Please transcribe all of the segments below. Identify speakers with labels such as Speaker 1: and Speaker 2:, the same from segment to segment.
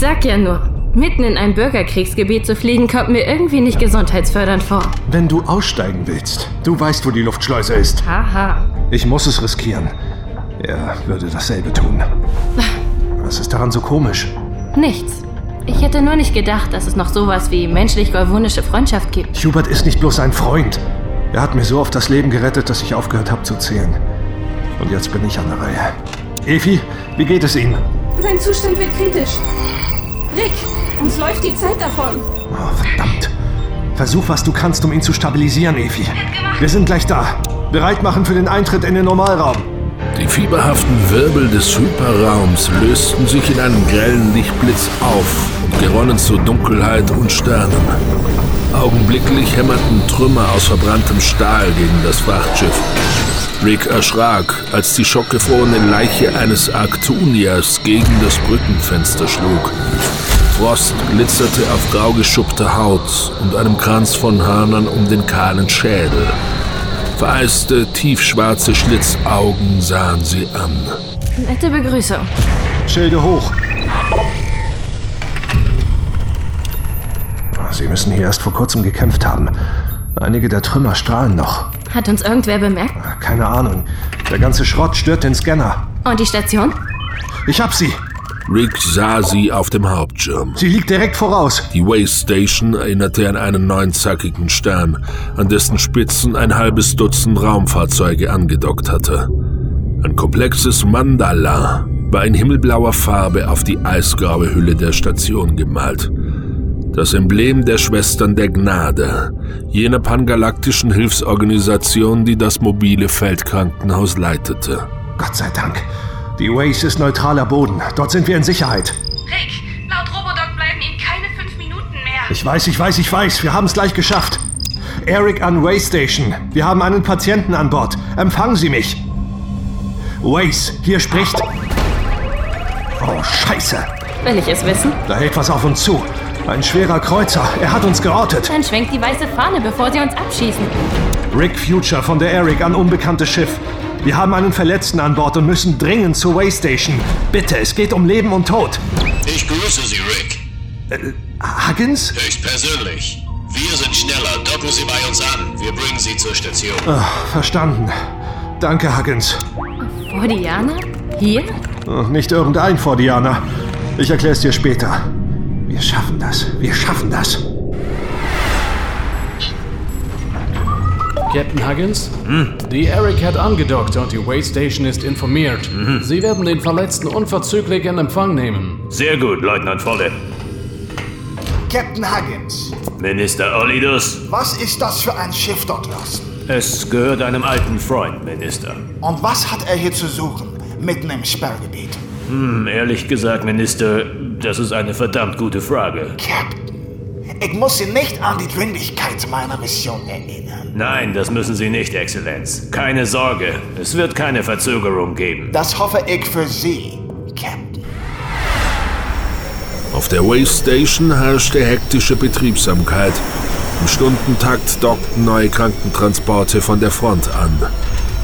Speaker 1: sag ja nur, mitten in ein Bürgerkriegsgebiet zu fliegen, kommt mir irgendwie nicht gesundheitsfördernd vor.
Speaker 2: Wenn du aussteigen willst, du weißt, wo die Luftschleuse ist.
Speaker 1: Haha.
Speaker 2: Ich muss es riskieren. Er würde dasselbe tun. Was ist daran so komisch?
Speaker 1: Nichts. Ich hätte nur nicht gedacht, dass es noch sowas wie menschlich-golwonische Freundschaft gibt.
Speaker 2: Hubert ist nicht bloß ein Freund. Er hat mir so oft das Leben gerettet, dass ich aufgehört habe zu zählen. Und jetzt bin ich an der Reihe. Evi, wie geht es ihm?
Speaker 3: Sein Zustand wird kritisch. Rick, uns läuft die Zeit davon.
Speaker 2: Oh, verdammt. Versuch, was du kannst, um ihn zu stabilisieren, Evi. Wir sind gleich da. Bereit machen für den Eintritt in den Normalraum.
Speaker 4: Die fieberhaften Wirbel des Hyperraums lösten sich in einem grellen Lichtblitz auf und geronnen zu Dunkelheit und Sternen. Augenblicklich hämmerten Trümmer aus verbranntem Stahl gegen das Frachtschiff. Rick erschrak, als die schockgefrorene Leiche eines Arctuniers gegen das Brückenfenster schlug. Frost glitzerte auf grau geschuppter Haut und einem Kranz von Hörnern um den kahlen Schädel. Vereiste, tiefschwarze Schlitzaugen sahen sie an.
Speaker 1: Nette Begrüßung.
Speaker 2: Schilde hoch. Sie müssen hier erst vor kurzem gekämpft haben. Einige der Trümmer strahlen noch.
Speaker 1: Hat uns irgendwer bemerkt?
Speaker 2: Keine Ahnung. Der ganze Schrott stört den Scanner.
Speaker 1: Und die Station?
Speaker 2: Ich hab sie.
Speaker 4: Rick sah sie auf dem Hauptschirm.
Speaker 2: Sie liegt direkt voraus.
Speaker 4: Die Waste Station erinnerte an einen neunzackigen Stern, an dessen Spitzen ein halbes Dutzend Raumfahrzeuge angedockt hatte. Ein komplexes Mandala war in himmelblauer Farbe auf die eisgraue Hülle der Station gemalt. Das Emblem der Schwestern der Gnade, jener pangalaktischen Hilfsorganisation, die das mobile Feldkrankenhaus leitete.
Speaker 2: Gott sei Dank. Die Waze ist neutraler Boden. Dort sind wir in Sicherheit.
Speaker 3: Rick, laut Robodoc bleiben Ihnen keine fünf Minuten mehr.
Speaker 2: Ich weiß, ich weiß, ich weiß. Wir haben es gleich geschafft. Eric an Way Station. Wir haben einen Patienten an Bord. Empfangen Sie mich. Waze, hier spricht. Oh, Scheiße.
Speaker 1: Will ich es wissen?
Speaker 2: Da hält was auf uns zu. Ein schwerer Kreuzer. Er hat uns gerottet.
Speaker 1: Dann schwenkt die weiße Fahne, bevor sie uns abschießen.
Speaker 2: Rick Future von der Eric an unbekanntes Schiff. Wir haben einen Verletzten an Bord und müssen dringend zur Waystation. Bitte, es geht um Leben und Tod.
Speaker 5: Ich grüße Sie, Rick.
Speaker 2: Äh, Huggins?
Speaker 5: Höchstpersönlich. Wir sind schneller. Docken Sie bei uns an. Wir bringen Sie zur Station.
Speaker 2: Ach, verstanden. Danke, Huggins.
Speaker 1: Vor Diana? Hier?
Speaker 2: Oh, nicht irgendein Fordianer. Ich erklär's dir später. Wir schaffen das. Wir schaffen das.
Speaker 6: Captain Huggins? Die Eric hat angedockt und die Waystation ist informiert. Sie werden den Verletzten unverzüglich in Empfang nehmen.
Speaker 7: Sehr gut, Leutnant Volle.
Speaker 8: Captain Huggins,
Speaker 7: Minister Olidus,
Speaker 8: was ist das für ein Schiff dort draußen?
Speaker 7: es gehört einem alten Freund, Minister.
Speaker 8: Und was hat er hier zu suchen, mitten im Sperrgebiet?
Speaker 7: Hm, ehrlich gesagt, Minister, das ist eine verdammt gute Frage.
Speaker 8: Captain, ich muss Sie nicht an die Dringlichkeit meiner Mission erinnern.
Speaker 7: Nein, das müssen Sie nicht, Exzellenz. Keine Sorge, es wird keine Verzögerung geben.
Speaker 8: Das hoffe ich für Sie, Captain.
Speaker 4: Auf der Waystation herrschte hektische Betriebsamkeit. Im Stundentakt dockten neue Krankentransporte von der Front an.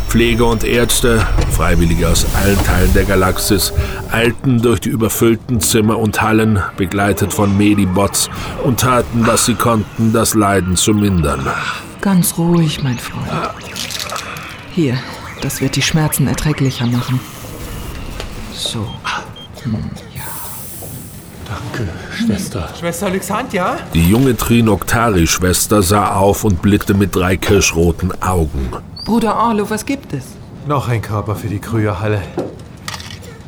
Speaker 4: Pfleger und Ärzte, Freiwillige aus allen Teilen der Galaxis, eilten durch die überfüllten Zimmer und Hallen, begleitet von Medibots, und taten, was sie konnten, das Leiden zu mindern.
Speaker 9: Ganz ruhig, mein Freund. Hier, das wird die Schmerzen erträglicher machen. So.
Speaker 10: Schwester. Schwester Alexandra?
Speaker 4: Die junge Trinoktari-Schwester sah auf und blickte mit drei kirschroten Augen.
Speaker 9: Bruder Orlo, was gibt es?
Speaker 10: Noch ein Körper für die Krügerhalle.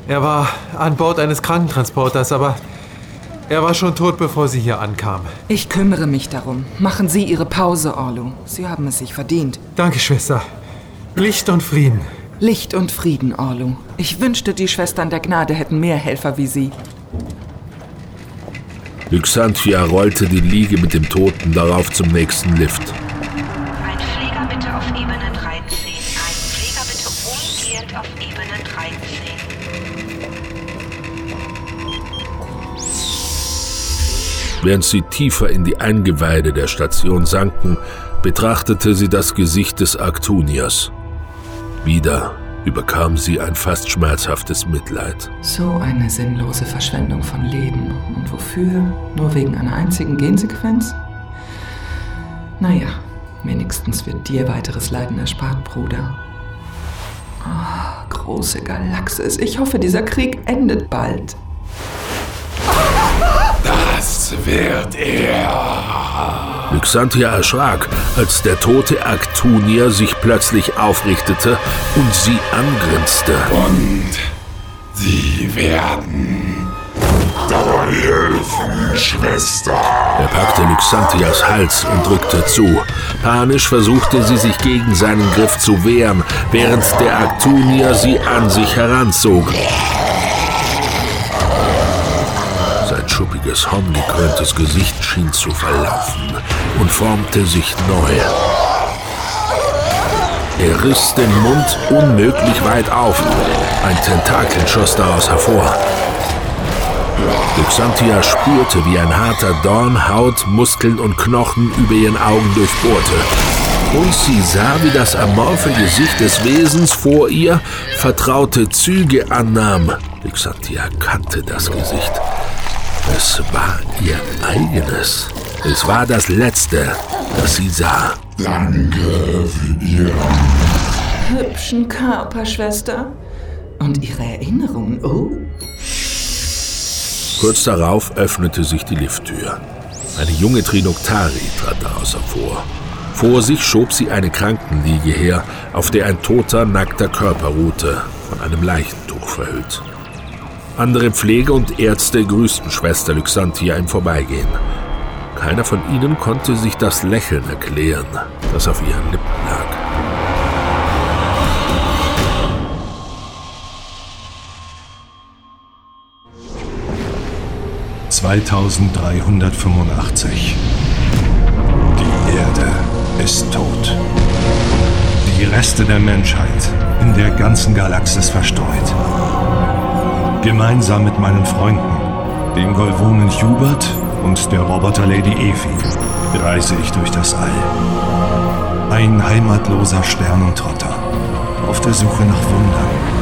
Speaker 10: Er war an Bord eines Krankentransporters, aber er war schon tot, bevor sie hier ankam.
Speaker 9: Ich kümmere mich darum. Machen Sie Ihre Pause, Orlo. Sie haben es sich verdient.
Speaker 10: Danke, Schwester. Licht und Frieden.
Speaker 9: Licht und Frieden, Orlo. Ich wünschte, die Schwestern der Gnade hätten mehr Helfer wie Sie.
Speaker 4: Lyxantia rollte die Liege mit dem Toten darauf zum nächsten Lift.
Speaker 11: Ein Pfleger bitte auf Ebene 13.
Speaker 4: Während sie tiefer in die Eingeweide der Station sanken, betrachtete sie das Gesicht des Arctuniers. Wieder überkam sie ein fast schmerzhaftes Mitleid.
Speaker 9: So eine sinnlose Verschwendung von Leben. Und wofür? Nur wegen einer einzigen Gensequenz? Naja, wenigstens wird dir weiteres Leiden erspart, Bruder. Oh, große Galaxis. Ich hoffe, dieser Krieg endet bald.
Speaker 12: Das wird er.
Speaker 4: Lyxantia erschrak, als der tote Aktunier sich plötzlich aufrichtete und sie angrinste.
Speaker 12: Und sie werden dabei helfen, Schwester.
Speaker 4: Er packte Lyxantias Hals und drückte zu. Panisch versuchte sie sich gegen seinen Griff zu wehren, während der Aktunier sie an sich heranzog. Schuppiges, horngekröntes Gesicht schien zu verlaufen und formte sich neu. Er riss den Mund unmöglich weit auf. Ein Tentakel schoss daraus hervor. Luxantia spürte, wie ein harter Dorn Haut, Muskeln und Knochen über ihren Augen durchbohrte. Und sie sah, wie das amorphe Gesicht des Wesens vor ihr vertraute Züge annahm. Luxantia kannte das Gesicht. Es war ihr eigenes. Es war das Letzte, das sie sah.
Speaker 12: Danke für Ihren
Speaker 9: Hübschen Körper, Schwester. Und ihre Erinnerungen, oh.
Speaker 4: Kurz darauf öffnete sich die Lifttür. Eine junge Trinoktari trat daraus hervor. Vor sich schob sie eine Krankenliege her, auf der ein toter, nackter Körper ruhte, von einem Leichentuch verhüllt. Andere Pfleger und Ärzte grüßten Schwester Lyxantia im Vorbeigehen. Keiner von ihnen konnte sich das Lächeln erklären, das auf ihren Lippen lag.
Speaker 2: 2385. Die Erde ist tot. Die Reste der Menschheit in der ganzen Galaxis verstreut. Gemeinsam mit meinen Freunden, dem Golvonen Hubert und der Roboter Lady Evi, reise ich durch das All. Ein heimatloser Sternentrotter auf der Suche nach Wundern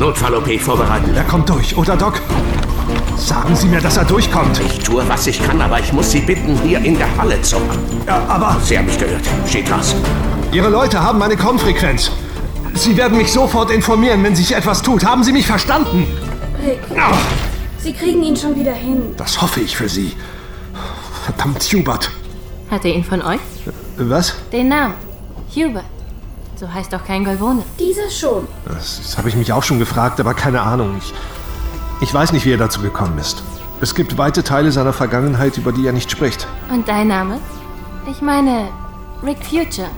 Speaker 13: Notfall-OP vorbereiten.
Speaker 2: Er kommt durch, oder Doc? Sagen Sie mir, dass er durchkommt.
Speaker 13: Ich tue, was ich kann, aber ich muss Sie bitten, hier in der Halle zu machen.
Speaker 2: Ja, aber...
Speaker 13: Sie haben mich gehört. Steht raus.
Speaker 2: Ihre Leute haben meine Kommfrequenz. Sie werden mich sofort informieren, wenn sich etwas tut. Haben Sie mich verstanden?
Speaker 3: Rick,
Speaker 2: Ach,
Speaker 3: Sie kriegen ihn schon wieder hin.
Speaker 2: das hoffe ich für Sie. Verdammt, Hubert.
Speaker 1: Hat er ihn von euch?
Speaker 2: Was?
Speaker 1: Den Namen. Hubert. So heißt doch kein Golvone.
Speaker 3: Dieser schon.
Speaker 2: Das, das habe ich mich auch schon gefragt, aber keine Ahnung. Ich, ich weiß nicht, wie er dazu gekommen ist. Es gibt weite Teile seiner Vergangenheit, über die er nicht spricht.
Speaker 1: Und dein Name? Ich meine, Rick Future.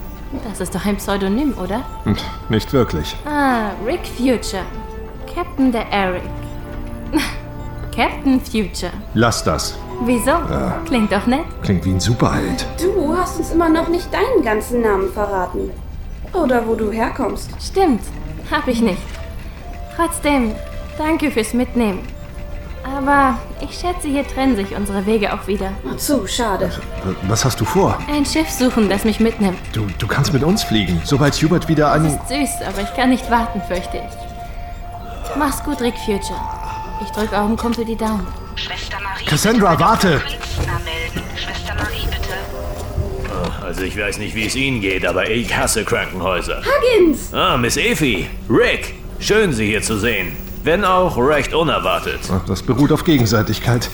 Speaker 1: Das ist doch ein Pseudonym, oder?
Speaker 2: Hm, Nicht wirklich.
Speaker 1: Ah, Rick Future. Captain der Eric. Captain Future.
Speaker 2: Lass das.
Speaker 1: Wieso?
Speaker 2: Ja.
Speaker 1: Klingt doch nett.
Speaker 2: Klingt wie ein Superheld.
Speaker 3: Du hast uns immer noch nicht deinen ganzen Namen verraten. Oder wo du herkommst.
Speaker 1: Stimmt, hab ich nicht. Trotzdem, danke fürs Mitnehmen. Aber ich schätze, hier trennen sich unsere Wege auch wieder.
Speaker 3: Ach zu, schade.
Speaker 2: Was hast du vor?
Speaker 1: Ein Schiff suchen, das mich mitnimmt.
Speaker 2: Du, du kannst mit uns fliegen, sobald Hubert wieder an...
Speaker 1: Ist süß, aber ich kann nicht warten, fürchte ich. Mach's gut, Rick Future. Ich drück eurem Kumpel die Daumen.
Speaker 2: Cassandra, warte!
Speaker 11: Schwester Marie,
Speaker 7: Also ich weiß nicht, wie es Ihnen geht, aber ich hasse Krankenhäuser.
Speaker 3: Huggins!
Speaker 7: Ah, Miss Effie. Rick. Schön, Sie hier zu sehen. Wenn auch recht unerwartet.
Speaker 2: Ach, Das beruht auf Gegenseitigkeit.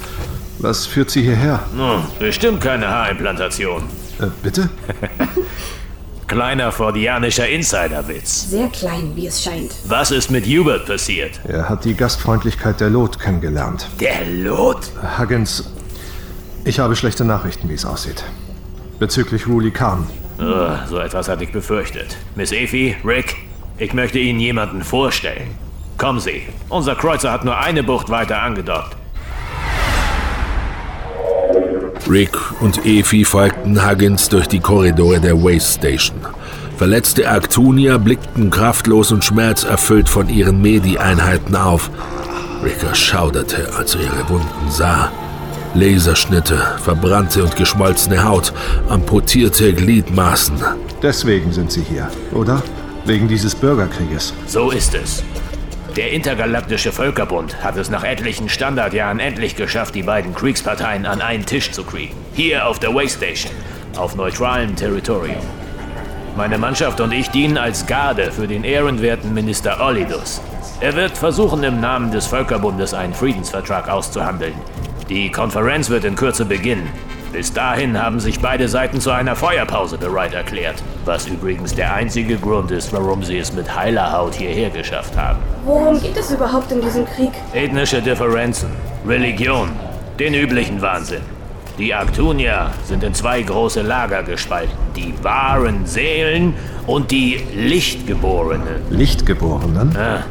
Speaker 2: Was führt sie hierher?
Speaker 7: Nun, bestimmt keine Haarimplantation.
Speaker 2: Äh, bitte?
Speaker 7: Kleiner fordianischer Insiderwitz.
Speaker 3: Sehr klein, wie es scheint.
Speaker 7: Was ist mit Hubert passiert?
Speaker 2: Er hat die Gastfreundlichkeit der Lot kennengelernt.
Speaker 7: Der Lot?
Speaker 2: Huggins, ich habe schlechte Nachrichten, wie es aussieht. Bezüglich Ruli Khan.
Speaker 7: Oh, so etwas hatte ich befürchtet. Miss Effie, Rick, ich möchte Ihnen jemanden vorstellen. Kommen Sie. Unser Kreuzer hat nur eine Bucht weiter angedockt.
Speaker 4: Rick und Efi folgten Huggins durch die Korridore der Waste Station. Verletzte Arctunier blickten kraftlos und schmerzerfüllt von ihren Medi-Einheiten auf. Rick erschauderte, als er ihre Wunden sah. Laserschnitte, verbrannte und geschmolzene Haut, amputierte Gliedmaßen.
Speaker 2: Deswegen sind sie hier, oder? Wegen dieses Bürgerkrieges.
Speaker 7: So ist es. Der Intergalaktische Völkerbund hat es nach etlichen Standardjahren endlich geschafft, die beiden Kriegsparteien an einen Tisch zu kriegen. Hier auf der Waste Station, auf neutralem Territorium. Meine Mannschaft und ich dienen als Garde für den ehrenwerten Minister Olidus. Er wird versuchen, im Namen des Völkerbundes einen Friedensvertrag auszuhandeln. Die Konferenz wird in Kürze beginnen. Bis dahin haben sich beide Seiten zu einer Feuerpause bereit erklärt. Was übrigens der einzige Grund ist, warum sie es mit heiler Haut hierher geschafft haben.
Speaker 3: Worum geht es überhaupt in diesem Krieg?
Speaker 7: Ethnische Differenzen, Religion, den üblichen Wahnsinn. Die Arctunier sind in zwei große Lager gespalten. Die wahren Seelen und die Lichtgeborenen.
Speaker 2: Lichtgeborenen?
Speaker 7: Ah,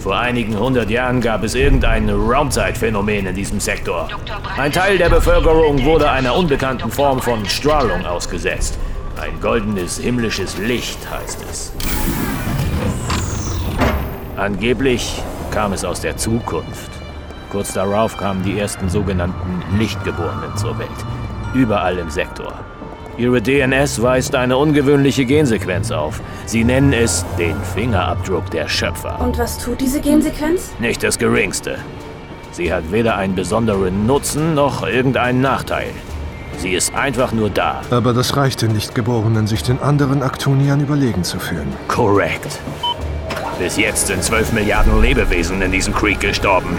Speaker 7: vor einigen hundert Jahren gab es irgendein Raumzeitphänomen in diesem Sektor. Ein Teil der Bevölkerung wurde einer unbekannten Form von Strahlung ausgesetzt. Ein goldenes himmlisches Licht heißt es. Angeblich kam es aus der Zukunft. Kurz darauf kamen die ersten sogenannten Lichtgeborenen zur Welt. Überall im Sektor. Ihre DNS weist eine ungewöhnliche Gensequenz auf. Sie nennen es den Fingerabdruck der Schöpfer.
Speaker 3: Und was tut diese Gensequenz?
Speaker 7: Nicht das geringste. Sie hat weder einen besonderen Nutzen noch irgendeinen Nachteil. Sie ist einfach nur da.
Speaker 2: Aber das reicht den Lichtgeborenen, sich den anderen Aktoniern überlegen zu fühlen.
Speaker 7: Korrekt. Bis jetzt sind 12 Milliarden Lebewesen in diesem Krieg gestorben.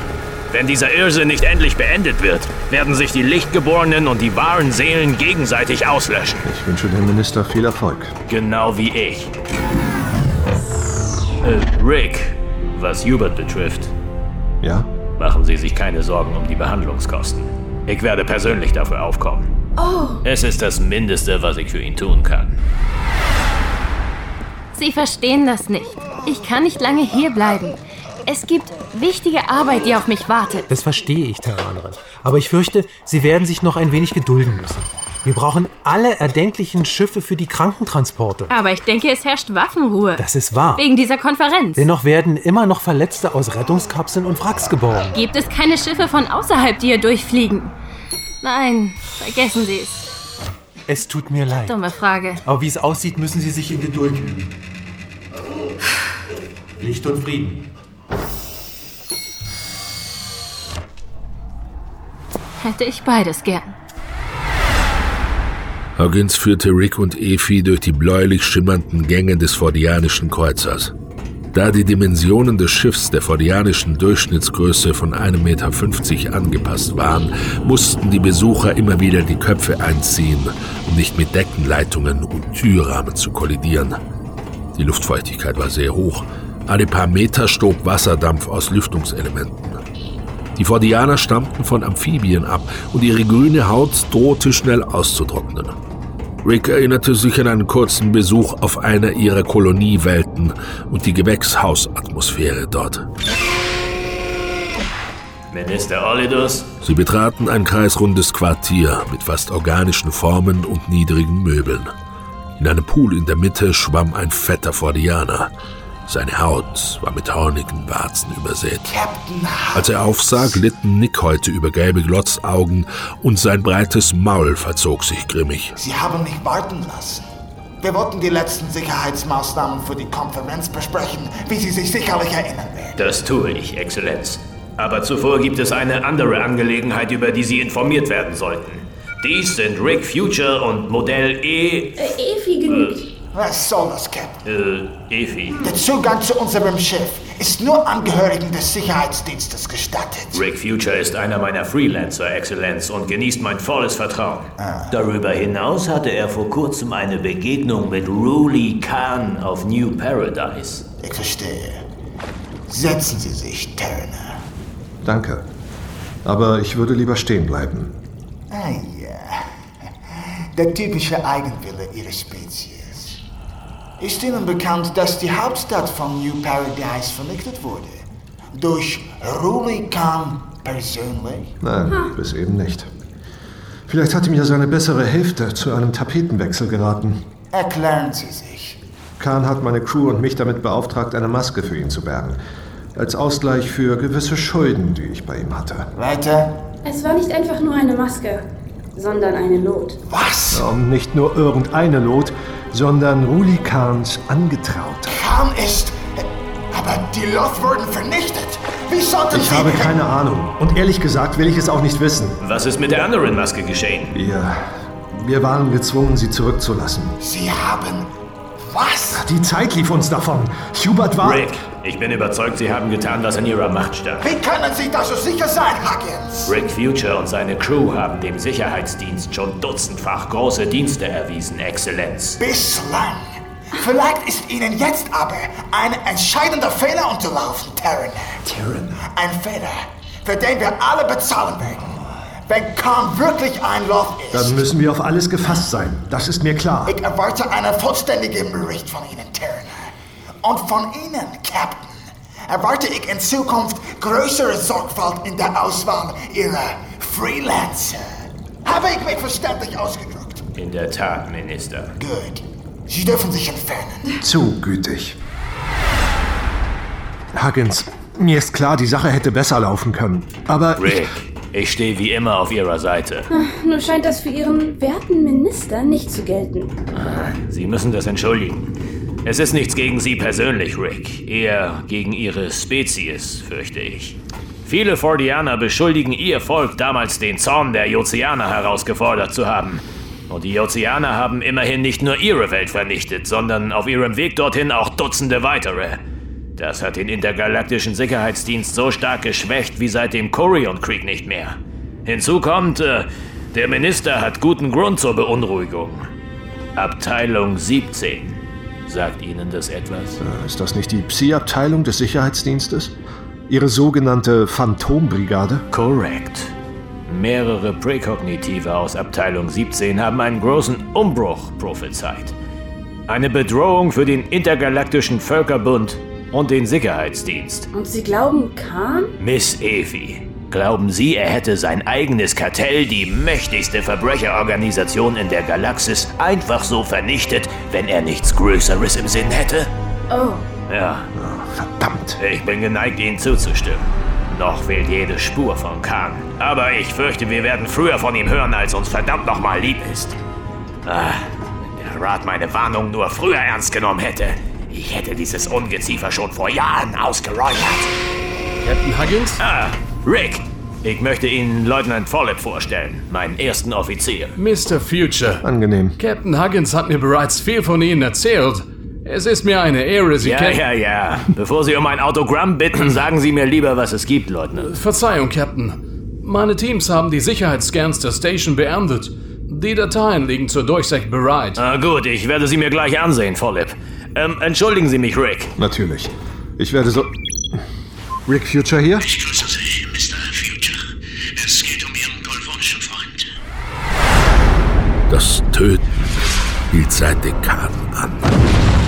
Speaker 7: Wenn dieser Irrsinn nicht endlich beendet wird, werden sich die Lichtgeborenen und die wahren Seelen gegenseitig auslöschen.
Speaker 2: Ich wünsche dem Minister viel Erfolg.
Speaker 7: Genau wie ich. Äh, Rick, was Hubert betrifft,
Speaker 2: Ja?
Speaker 7: machen Sie sich keine Sorgen um die Behandlungskosten. Ich werde persönlich dafür aufkommen.
Speaker 3: Oh,
Speaker 7: Es ist das Mindeste, was ich für ihn tun kann.
Speaker 1: Sie verstehen das nicht. Ich kann nicht lange hier bleiben. Es gibt wichtige Arbeit, die auf mich wartet.
Speaker 10: Das verstehe ich, Terranerin. Aber ich fürchte, Sie werden sich noch ein wenig gedulden müssen. Wir brauchen alle erdenklichen Schiffe für die Krankentransporte.
Speaker 1: Aber ich denke, es herrscht Waffenruhe.
Speaker 10: Das ist wahr.
Speaker 1: Wegen dieser Konferenz.
Speaker 10: Dennoch werden immer noch Verletzte aus Rettungskapseln und Wracks geborgen.
Speaker 1: Gibt es keine Schiffe von außerhalb, die hier durchfliegen? Nein, vergessen Sie es.
Speaker 10: Es tut mir leid.
Speaker 1: Dumme Frage.
Speaker 10: Aber wie es aussieht, müssen Sie sich in Geduld üben. Licht und Frieden.
Speaker 1: Hätte ich beides gern.
Speaker 4: Huggins führte Rick und Efi durch die bläulich schimmernden Gänge des Fordianischen Kreuzers. Da die Dimensionen des Schiffs der fordianischen Durchschnittsgröße von 1,50 Meter angepasst waren, mussten die Besucher immer wieder die Köpfe einziehen, um nicht mit Deckenleitungen und Türrahmen zu kollidieren. Die Luftfeuchtigkeit war sehr hoch. Alle paar Meter stob Wasserdampf aus Lüftungselementen. Die Fordianer stammten von Amphibien ab und ihre grüne Haut drohte schnell auszutrocknen. Rick erinnerte sich an einen kurzen Besuch auf einer ihrer Koloniewelten und die Gewächshausatmosphäre dort.
Speaker 7: Minister Olidus?
Speaker 4: Sie betraten ein kreisrundes Quartier mit fast organischen Formen und niedrigen Möbeln. In einem Pool in der Mitte schwamm ein fetter Fordianer. Seine Haut war mit hornigen Warzen übersät. Als er aufsah, glitten Nickhäute über gelbe Glotzaugen und sein breites Maul verzog sich grimmig.
Speaker 8: Sie haben mich warten lassen. Wir wollten die letzten Sicherheitsmaßnahmen für die Konferenz besprechen, wie Sie sich sicherlich erinnern werden.
Speaker 7: Das tue ich, Exzellenz. Aber zuvor gibt es eine andere Angelegenheit, über die Sie informiert werden sollten. Dies sind Rick Future und Modell E.
Speaker 3: Äh, Efi genügt.
Speaker 8: Was soll das, Captain?
Speaker 7: Äh, Efi.
Speaker 8: Der Zugang zu unserem Schiff ist nur Angehörigen des Sicherheitsdienstes gestattet.
Speaker 7: Rick Future ist einer meiner Freelancer, Exzellenz, und genießt mein volles Vertrauen. Darüber hinaus hatte er vor kurzem eine Begegnung mit Ruli Khan auf New Paradise.
Speaker 8: Ich verstehe. Setzen Sie sich, Turner.
Speaker 2: Danke. Aber ich würde lieber stehen bleiben.
Speaker 8: Ah ja. Der typische Eigenwille Ihrer Spezies. Ist Ihnen bekannt, dass die Hauptstadt von New Paradise vernichtet wurde? Durch Ruli Khan persönlich?
Speaker 2: Nein, bis eben nicht. Vielleicht hat ihm ja seine bessere Hälfte zu einem Tapetenwechsel geraten.
Speaker 8: Erklären Sie sich.
Speaker 2: Khan hat meine Crew und mich damit beauftragt, eine Maske für ihn zu bergen. Als Ausgleich für gewisse Schulden, die ich bei ihm hatte.
Speaker 8: Weiter?
Speaker 3: Es war nicht einfach nur eine Maske, sondern eine Lot.
Speaker 8: Was?
Speaker 2: Und nicht nur irgendeine Lot, sondern Ruli Khans Angetraute.
Speaker 8: Khan ist... Aber die Loth wurden vernichtet. Wie sollten
Speaker 2: Ich
Speaker 8: Sie...
Speaker 2: habe keine Ahnung. Und ehrlich gesagt will ich es auch nicht wissen.
Speaker 7: Was ist mit der anderen Maske geschehen?
Speaker 2: Wir. Wir waren gezwungen, sie zurückzulassen.
Speaker 8: Sie haben... Was?
Speaker 2: Die Zeit lief uns davon. Hubert war.
Speaker 7: Rick, ich bin überzeugt, Sie haben getan, was in Ihrer Macht stand.
Speaker 8: Wie können Sie da so sicher sein, Huggins?
Speaker 7: Rick Future und seine Crew haben dem Sicherheitsdienst schon dutzendfach große Dienste erwiesen, Exzellenz.
Speaker 8: Bislang. Vielleicht ist Ihnen jetzt aber ein entscheidender Fehler unterlaufen, Terran.
Speaker 2: Terran?
Speaker 8: Ein Fehler, für den wir alle bezahlen werden. Wenn Khan wirklich ein Loch ist,
Speaker 2: Dann müssen wir auf alles gefasst sein. Das ist mir klar.
Speaker 8: ich erwarte einen vollständigen Bericht von Ihnen, Terran. Und von Ihnen, Captain, erwarte ich in Zukunft größere Sorgfalt in der Auswahl Ihrer Freelancer. Habe ich mich verständlich ausgedrückt?
Speaker 7: In der Tat, Minister.
Speaker 8: Gut. Sie dürfen sich entfernen.
Speaker 2: Zu gütig. Huggins, mir ist klar, die Sache hätte besser laufen können. Aber ich,
Speaker 7: Rick, ich stehe wie immer auf Ihrer Seite.
Speaker 3: Ach, Nur scheint das für Ihren werten Minister nicht zu gelten.
Speaker 7: Sie müssen das entschuldigen. Es ist nichts gegen Sie persönlich, Rick. Eher gegen Ihre Spezies, fürchte ich. Viele Fordianer beschuldigen Ihr Volk damals den Zorn der Jozianer herausgefordert zu haben. Und die Jozianer haben immerhin nicht nur ihre Welt vernichtet, sondern auf ihrem Weg dorthin auch Dutzende weitere. Das hat den intergalaktischen Sicherheitsdienst so stark geschwächt wie seit dem Corion-Krieg nicht mehr. Hinzu kommt, äh, der Minister hat guten Grund zur Beunruhigung. Abteilung 17. Sagt Ihnen das etwas?
Speaker 2: ist das nicht die Psi-Abteilung des Sicherheitsdienstes? Ihre sogenannte Phantombrigade?
Speaker 7: Korrekt. Mehrere Präkognitive aus Abteilung 17 haben einen großen Umbruch prophezeit. Eine Bedrohung für den intergalaktischen Völkerbund und den Sicherheitsdienst.
Speaker 3: Und Sie glauben, Khan?
Speaker 7: Miss Evi, glauben Sie, er hätte sein eigenes Kartell, die mächtigste Verbrecherorganisation in der Galaxis, einfach so vernichtet, wenn er nichts Größeres im Sinn hätte?
Speaker 3: Oh.
Speaker 7: Ja.
Speaker 2: verdammt.
Speaker 7: Ich bin geneigt, Ihnen zuzustimmen. Noch fehlt jede Spur von Khan. Aber ich fürchte, wir werden früher von ihm hören, als uns verdammt nochmal lieb ist. Ah, wenn der Rat meine Warnung nur früher ernst genommen hätte. Ich hätte dieses Ungeziefer schon vor Jahren ausgeräuchert.
Speaker 6: Captain Huggins?
Speaker 7: Ah, Rick. Ich möchte Ihnen Leutnant Follett vorstellen, meinen ersten Offizier.
Speaker 6: Mr. Future.
Speaker 2: Angenehm.
Speaker 6: Captain Huggins hat mir bereits viel von Ihnen erzählt. Es ist mir eine Ehre, Sie
Speaker 7: Ja,
Speaker 6: kennen...
Speaker 7: ja, ja. Bevor Sie um ein Autogramm bitten, sagen Sie mir lieber, was es gibt, Leutnant.
Speaker 6: Verzeihung, Captain. Meine Teams haben die Sicherheitsscans der Station beendet. Die Dateien liegen zur Durchsicht bereit.
Speaker 7: Ah, gut, ich werde sie mir gleich ansehen, Follip. Ähm, entschuldigen Sie mich, Rick.
Speaker 2: Natürlich. Ich werde so. Rick Future hier?
Speaker 5: Ich grüße Sie, Mr. Future. Es geht um Ihren golvonischen Freund.
Speaker 4: Das Töten hielt seit Dekaden an.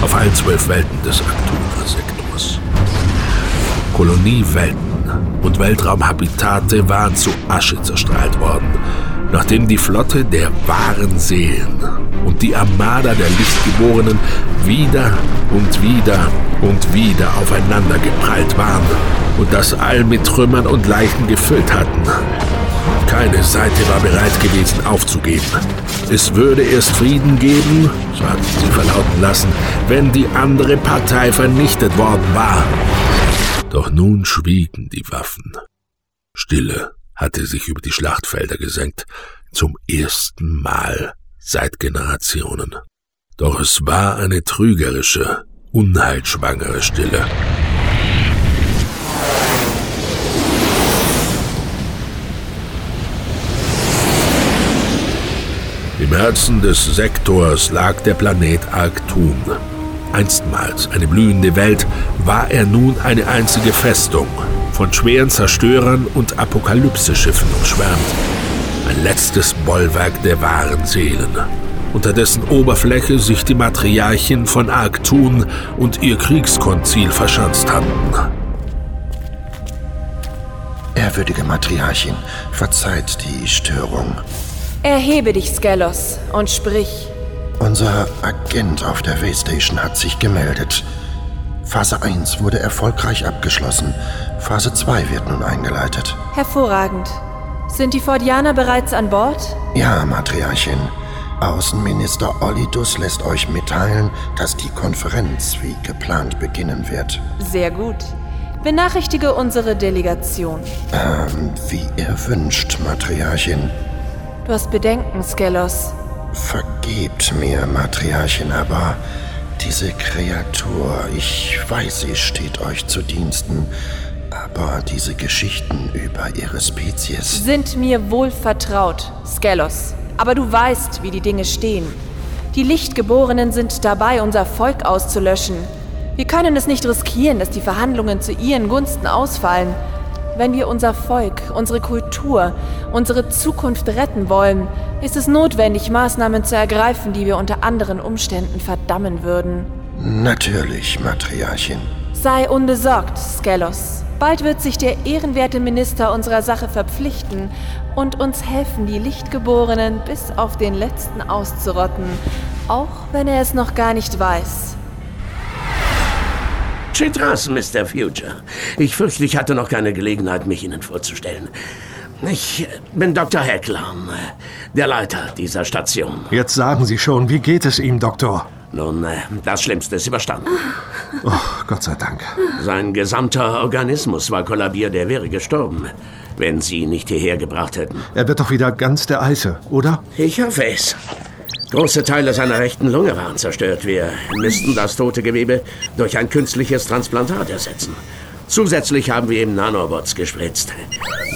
Speaker 4: Auf allen zwölf Welten des Aktura-Sektors. Koloniewelten und Weltraumhabitate waren zu Asche zerstrahlt worden, nachdem die Flotte der wahren Seelen und die Armada der Lichtgeborenen wieder und wieder und wieder aufeinander geprallt waren und das All mit Trümmern und Leichen gefüllt hatten. Keine Seite war bereit gewesen aufzugeben. Es würde erst Frieden geben, so hatten sie verlauten lassen, wenn die andere Partei vernichtet worden war. Doch nun schwiegen die Waffen. Stille hatte sich über die Schlachtfelder gesenkt, zum ersten Mal seit Generationen. Doch es war eine trügerische, unheilschwangere Stille. Im Herzen des Sektors lag der Planet Arctun. Einstmals eine blühende Welt, war er nun eine einzige Festung, von schweren Zerstörern und Apokalypseschiffen umschwärmt. Ein letztes Bollwerk der wahren Seelen, unter dessen Oberfläche sich die Matriarchen von Arctun und ihr Kriegskonzil verschanzt hatten.
Speaker 14: Ehrwürdige Matriarchin, verzeiht die Störung.
Speaker 15: Erhebe dich, Skelos, und sprich.
Speaker 14: Unser Agent auf der Waystation hat sich gemeldet. Phase 1 wurde erfolgreich abgeschlossen. Phase 2 wird nun eingeleitet.
Speaker 15: Hervorragend. Sind die Fordianer bereits an Bord?
Speaker 14: Ja, Matriarchin. Außenminister Olidus lässt euch mitteilen, dass die Konferenz wie geplant beginnen wird.
Speaker 15: Sehr gut. Benachrichtige unsere Delegation.
Speaker 14: Ähm, wie ihr wünscht, Matriarchin.
Speaker 15: Du hast Bedenken, Skelos.
Speaker 14: Vergebt mir, Matriarchin, aber diese Kreatur, ich weiß, sie steht euch zu Diensten, aber diese Geschichten über ihre Spezies
Speaker 15: sind mir wohl vertraut, Skelos. Aber du weißt, wie die Dinge stehen. Die Lichtgeborenen sind dabei, unser Volk auszulöschen. Wir können es nicht riskieren, dass die Verhandlungen zu ihren Gunsten ausfallen. Wenn wir unser Volk, unsere Kultur, unsere Zukunft retten wollen, ist es notwendig, Maßnahmen zu ergreifen, die wir unter anderen Umständen verdammen würden.
Speaker 14: Natürlich, Matriarchin.
Speaker 15: Sei unbesorgt, Skelos. Bald wird sich der ehrenwerte Minister unserer Sache verpflichten und uns helfen, die Lichtgeborenen bis auf den letzten auszurotten, auch wenn er es noch gar nicht weiß.
Speaker 13: Chitras, Mr. Future. Ich fürchte, ich hatte noch keine Gelegenheit, mich Ihnen vorzustellen. Ich bin Dr. Hecklam, der Leiter dieser Station.
Speaker 2: Jetzt sagen Sie schon, wie geht es ihm, Doktor?
Speaker 13: Nun, äh, das Schlimmste ist überstanden.
Speaker 2: Oh, Gott sei Dank.
Speaker 13: Sein gesamter Organismus war kollabiert, er wäre gestorben, wenn Sie ihn nicht hierher gebracht hätten.
Speaker 2: Er wird doch wieder ganz der Eise, oder?
Speaker 13: Ich hoffe es. Große Teile seiner rechten Lunge waren zerstört. Wir müssten das tote Gewebe durch ein künstliches Transplantat ersetzen. Zusätzlich haben wir ihm Nanobots gespritzt,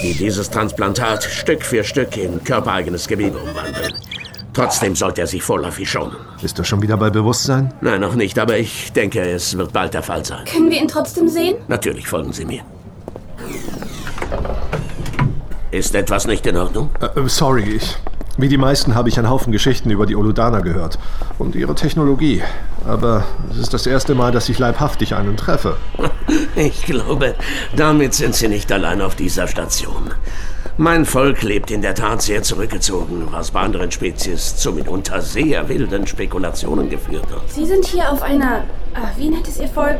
Speaker 13: die dieses Transplantat Stück für Stück in körpereigenes Gewebe umwandeln. Trotzdem sollte er sich vorläufig schonen.
Speaker 2: Ist er schon wieder bei Bewusstsein?
Speaker 13: Nein, noch nicht, aber ich denke, es wird bald der Fall sein.
Speaker 3: Können wir ihn trotzdem sehen?
Speaker 13: Natürlich folgen Sie mir. Ist etwas nicht in Ordnung?
Speaker 2: Äh, sorry, ich. Wie die meisten habe ich einen Haufen Geschichten über die Oludaner gehört und ihre Technologie. Aber es ist das erste Mal, dass ich leibhaftig einen treffe.
Speaker 13: Ich glaube, damit sind Sie nicht allein auf dieser Station. Mein Volk lebt in der Tat sehr zurückgezogen, was bei anderen Spezies zu mitunter sehr wilden Spekulationen geführt hat.
Speaker 3: Sie sind hier auf einer, ah, wie nennt es Ihr Volk?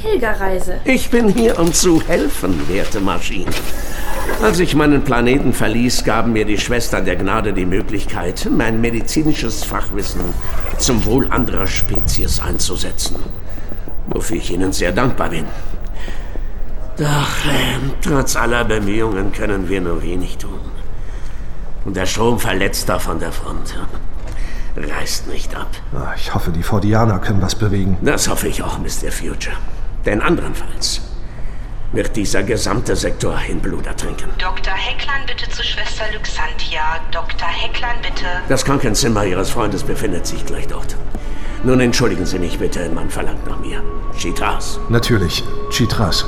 Speaker 3: Pilgerreise.
Speaker 13: Ich bin hier, um zu helfen, werte Maschine. Als ich meinen Planeten verließ, gaben mir die Schwestern der Gnade die Möglichkeit, mein medizinisches Fachwissen zum Wohl anderer Spezies einzusetzen. Wofür ich Ihnen sehr dankbar bin. Doch äh, trotz aller Bemühungen können wir nur wenig tun. Und der Strom verletzter von der Front reißt nicht ab.
Speaker 2: Ah, Ich hoffe, die Fordianer können was bewegen.
Speaker 13: Das hoffe ich auch, Mr. Future. Denn andernfalls wird dieser gesamte Sektor in Blut ertrinken.
Speaker 11: Dr. Hecklan bitte zu Schwester Luxantia. Dr. Hecklan bitte.
Speaker 13: Das Krankenzimmer Ihres Freundes befindet sich gleich dort. Nun entschuldigen Sie mich bitte, man verlangt nach mir. Chitras.
Speaker 2: Natürlich, Chitras.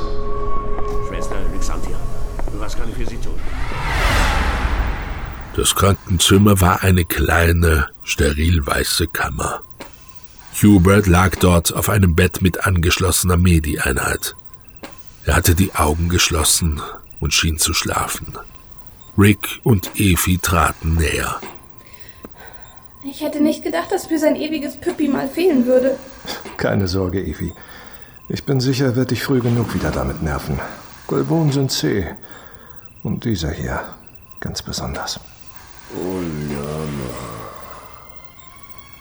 Speaker 4: Das Krankenzimmer war eine kleine, steril weiße Kammer. Hubert lag dort auf einem Bett mit angeschlossener Medi-Einheit. Er hatte die Augen geschlossen und schien zu schlafen. Rick und Efi traten näher.
Speaker 3: Ich hätte nicht gedacht, dass mir sein ewiges Püppi mal fehlen würde.
Speaker 2: Keine Sorge, Evi. Ich bin sicher, er wird dich früh genug wieder damit nerven. Golbonen sind zäh. Und dieser hier ganz besonders.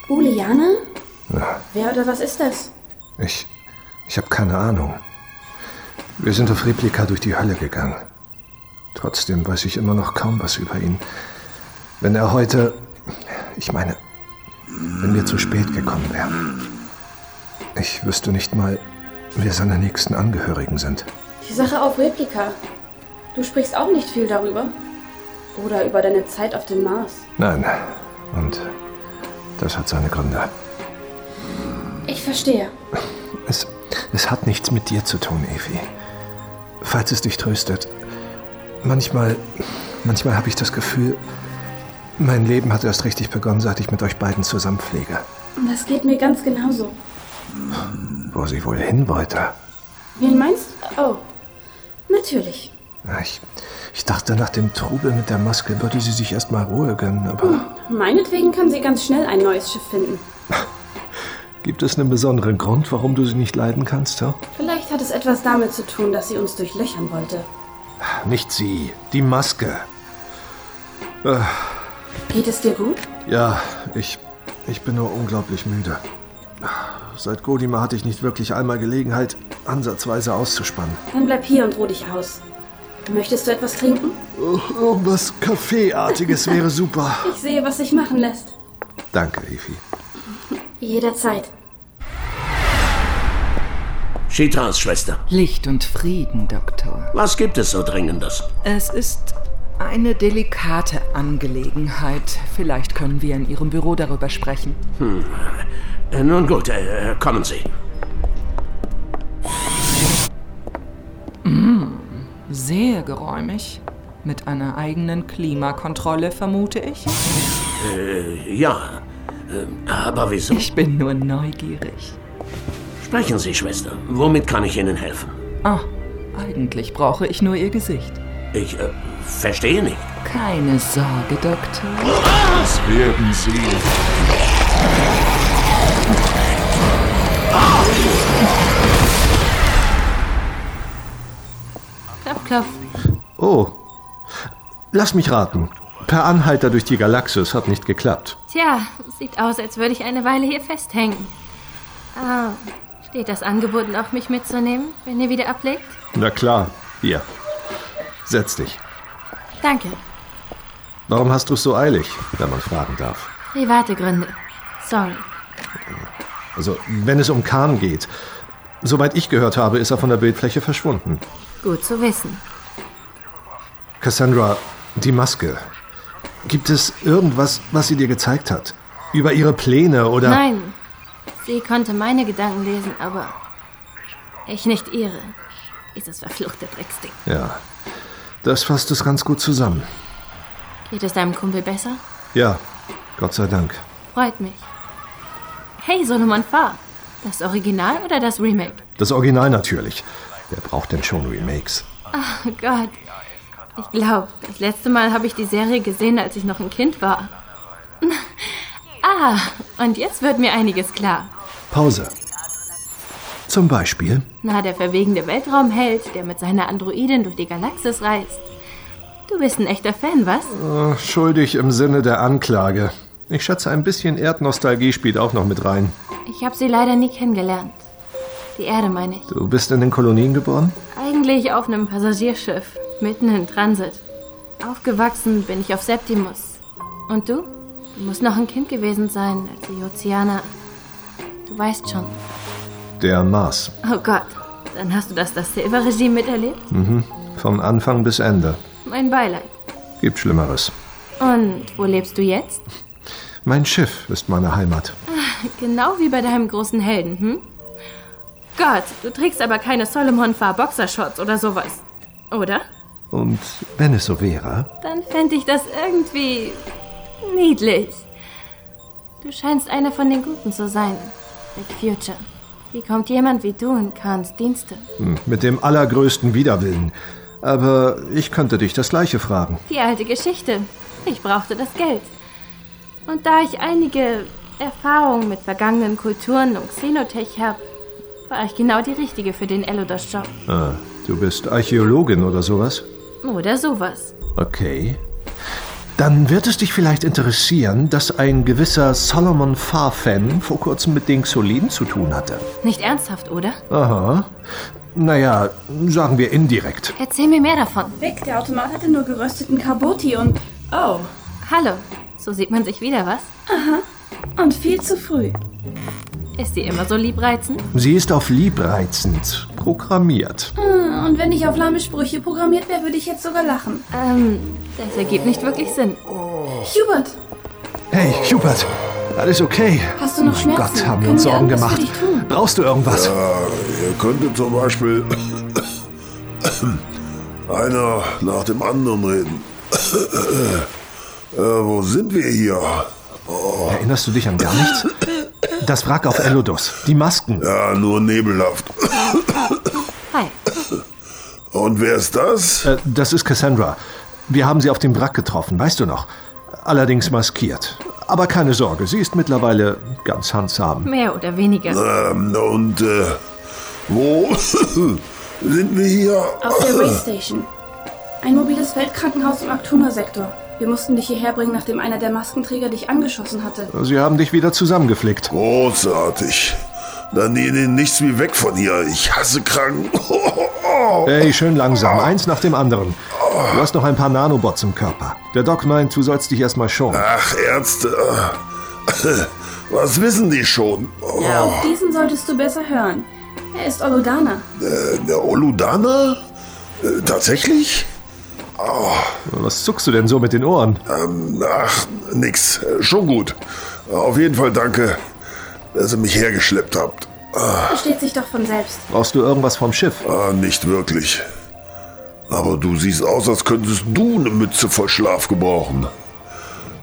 Speaker 3: Uliana?
Speaker 2: Ja,
Speaker 3: Wer oder was ist das?
Speaker 2: ich. Ich habe keine Ahnung. Wir sind auf Replika durch die Hölle gegangen. Trotzdem weiß ich immer noch kaum was über ihn. Wenn er heute. Ich meine, wenn wir zu spät gekommen wären. Ich wüsste nicht mal, wer seine nächsten Angehörigen sind.
Speaker 3: Die Sache auf Replika. Du sprichst auch nicht viel darüber. Oder über deine Zeit auf dem Mars.
Speaker 2: Nein. Und das hat seine Gründe.
Speaker 3: Ich verstehe.
Speaker 2: Es, es hat nichts mit dir zu tun, Evi. Falls es dich tröstet. Manchmal, manchmal habe ich das Gefühl, mein Leben hat erst richtig begonnen, seit ich mit euch beiden zusammenpflege.
Speaker 3: Das geht mir ganz genauso.
Speaker 2: Wo sie wohl hin wollte.
Speaker 3: Wen meinst du? Oh, natürlich.
Speaker 2: Ich, ich dachte, nach dem Trubel mit der Maske würde sie sich erst mal Ruhe gönnen, aber
Speaker 3: Meinetwegen kann sie ganz schnell ein neues Schiff finden.
Speaker 2: gibt es einen besonderen Grund, warum du sie nicht leiden kannst, ja?
Speaker 3: Vielleicht hat es etwas damit zu tun, dass sie uns durchlöchern wollte.
Speaker 2: Nicht sie, die Maske. Äh,
Speaker 3: Geht es dir gut?
Speaker 2: ja, ich, ich bin nur unglaublich müde. Seit Godima hatte ich nicht wirklich einmal Gelegenheit, ansatzweise auszuspannen.
Speaker 3: Dann bleib hier und ruh dich aus. Möchtest du etwas trinken?
Speaker 2: Oh, Irgendwas Kaffeeartiges wäre super.
Speaker 3: Ich sehe, was sich machen lässt.
Speaker 2: Danke, Evi.
Speaker 3: Jederzeit.
Speaker 13: Shitras Schwester,
Speaker 9: Licht und Frieden, Doktor.
Speaker 13: was gibt es so Dringendes?
Speaker 9: Es ist eine delikate Angelegenheit. Vielleicht können wir in Ihrem Büro darüber sprechen.
Speaker 13: Hm. Äh, Nun gut, äh, kommen Sie.
Speaker 9: Mm, sehr geräumig. Mit einer eigenen Klimakontrolle, vermute ich.
Speaker 13: Äh, ja. Äh, aber wieso?
Speaker 9: Ich bin nur neugierig.
Speaker 13: Sprechen Sie, Schwester. Womit kann ich Ihnen helfen?
Speaker 9: Ah, eigentlich brauche ich nur Ihr Gesicht.
Speaker 13: Ich äh, verstehe nicht.
Speaker 9: Keine Sorge, Doktor.
Speaker 12: Das werden Sie.
Speaker 1: Klopf, klopf.
Speaker 2: Oh. Lass mich raten. Per Anhalter durch die Galaxis hat nicht geklappt.
Speaker 1: Tja, sieht aus, als würde ich eine Weile hier festhängen. Ah, steht das Angebot noch, mich mitzunehmen, wenn ihr wieder ablegt?
Speaker 2: Na klar. Hier. Setz dich.
Speaker 1: Danke.
Speaker 2: Warum hast du es so eilig, wenn man fragen darf?
Speaker 1: Private Gründe. Sorry.
Speaker 2: Also, wenn es um Khan geht. Soweit ich gehört habe, ist er von der Bildfläche verschwunden.
Speaker 1: Gut zu wissen.
Speaker 2: Cassandra, die Maske. Gibt es irgendwas, was sie dir gezeigt hat? Über ihre Pläne oder...
Speaker 1: Nein. Sie konnte meine Gedanken lesen, aber ich nicht ihre. Dieses verfluchte Drecksding.
Speaker 2: Ja. Das fasst es ganz gut zusammen.
Speaker 1: Geht es deinem Kumpel besser?
Speaker 2: Ja, Gott sei Dank.
Speaker 1: Freut mich. Hey, Solomon Farr. Das Original oder das Remake?
Speaker 2: Das Original natürlich. Wer braucht denn schon Remakes?
Speaker 1: Oh Gott. Ich glaube, das letzte Mal habe ich die Serie gesehen, als ich noch ein Kind war. ah, und jetzt wird mir einiges klar.
Speaker 2: Pause. Zum Beispiel?
Speaker 1: Na, der verwegende Weltraumheld, der mit seiner Androidin durch die Galaxis reist. Du bist ein echter Fan, was?
Speaker 2: Äh, schuldig im Sinne der Anklage. Ich schätze, ein bisschen Erdnostalgie spielt auch noch mit rein.
Speaker 1: Ich habe sie leider nie kennengelernt. Die Erde meine ich.
Speaker 2: Du bist in den Kolonien geboren?
Speaker 1: Eigentlich auf einem Passagierschiff, mitten in Transit. Aufgewachsen bin ich auf Septimus. Und du? Du musst noch ein Kind gewesen sein, als die Ozeaner. Du weißt schon.
Speaker 2: Der Mars.
Speaker 1: Oh Gott, dann hast du das das Silver-Regime miterlebt?
Speaker 2: Mhm. Von Anfang bis Ende.
Speaker 1: Mein Beileid.
Speaker 2: Gibt Schlimmeres.
Speaker 1: Und wo lebst du jetzt?
Speaker 2: Mein Schiff ist meine Heimat.
Speaker 1: Genau wie bei deinem großen Helden, hm? Gott, du trägst aber keine Solomon Farr Boxershorts oder sowas. Oder?
Speaker 2: Und wenn es so wäre,
Speaker 1: Dann fände ich das irgendwie niedlich. Du scheinst einer von den Guten zu sein, Rick Future. Wie kommt jemand wie du in Khans Dienste?
Speaker 2: Hm, mit dem allergrößten Widerwillen. Aber ich könnte dich das Gleiche fragen.
Speaker 1: Die alte Geschichte. Ich brauchte das Geld. Und da ich einige Erfahrungen mit vergangenen Kulturen und Xenotech habe, war ich genau die Richtige für den Elodos-Job.
Speaker 2: Ah, du bist Archäologin oder sowas?
Speaker 1: Oder sowas.
Speaker 2: Okay. Dann wird es dich vielleicht interessieren, dass ein gewisser Solomon Farfan vor kurzem mit den Xoliden zu tun hatte.
Speaker 1: Nicht ernsthaft, oder?
Speaker 2: Aha. Naja, sagen wir indirekt.
Speaker 1: Erzähl mir mehr davon.
Speaker 3: Weg, der Automat hatte nur gerösteten Kaboti und... Oh.
Speaker 1: Hallo. So sieht man sich wieder, was?
Speaker 3: Aha. Und viel zu früh.
Speaker 1: Ist sie immer so liebreizend?
Speaker 2: Sie ist auf liebreizend programmiert.
Speaker 3: Hm, Und wenn ich auf lahme Sprüche programmiert wäre, würde ich jetzt sogar lachen.
Speaker 1: Ähm, das ergibt nicht wirklich Sinn.
Speaker 3: Hubert,
Speaker 2: Hey, Hubert, alles okay?
Speaker 3: hast du noch
Speaker 2: Mein
Speaker 3: Schmerzen?
Speaker 2: Gott, haben wir uns Sorgen gemacht. Brauchst du irgendwas?
Speaker 4: Ja, ihr könntet zum Beispiel einer nach dem anderen reden. äh, wo sind wir hier? Oh.
Speaker 2: Erinnerst du dich an gar nichts? Das Wrack auf Elodos, die Masken.
Speaker 4: Ja, nur nebelhaft.
Speaker 1: Hi.
Speaker 4: Und wer ist das?
Speaker 2: Äh, das ist Cassandra. Wir haben sie auf dem Wrack getroffen, weißt du noch? Allerdings maskiert. Aber keine Sorge, sie ist mittlerweile ganz handsam.
Speaker 1: Mehr oder weniger.
Speaker 4: Ähm, und äh, wo sind wir hier?
Speaker 3: Auf der Waystation. Ein mobiles Feldkrankenhaus im Aktuna-Sektor. Wir mussten dich hierher bringen, nachdem einer der Maskenträger dich angeschossen hatte.
Speaker 2: Sie haben dich wieder zusammengeflickt.
Speaker 4: Großartig. Dann nee, nee, nichts wie weg von hier. Ich hasse krank.
Speaker 2: Hey, schön langsam, eins nach dem anderen. Du hast noch ein paar Nanobots im Körper. Der Doc meint, du sollst dich erstmal schonen.
Speaker 4: Ach, Ärzte. Was wissen die schon? Oh,
Speaker 3: Ja, auf diesen solltest du besser hören. Er ist Olodana.
Speaker 4: äh, der Oludana? Äh, tatsächlich? Oh,
Speaker 2: Was zuckst du denn so mit den Ohren?
Speaker 4: ähm, ach, nix. Schon gut. Auf jeden Fall danke, dass ihr mich hergeschleppt habt.
Speaker 3: Versteht sich doch von selbst.
Speaker 2: Brauchst du irgendwas vom Schiff?
Speaker 4: Ah, nicht wirklich. Aber du siehst aus, als könntest du eine Mütze voll Schlaf gebrauchen.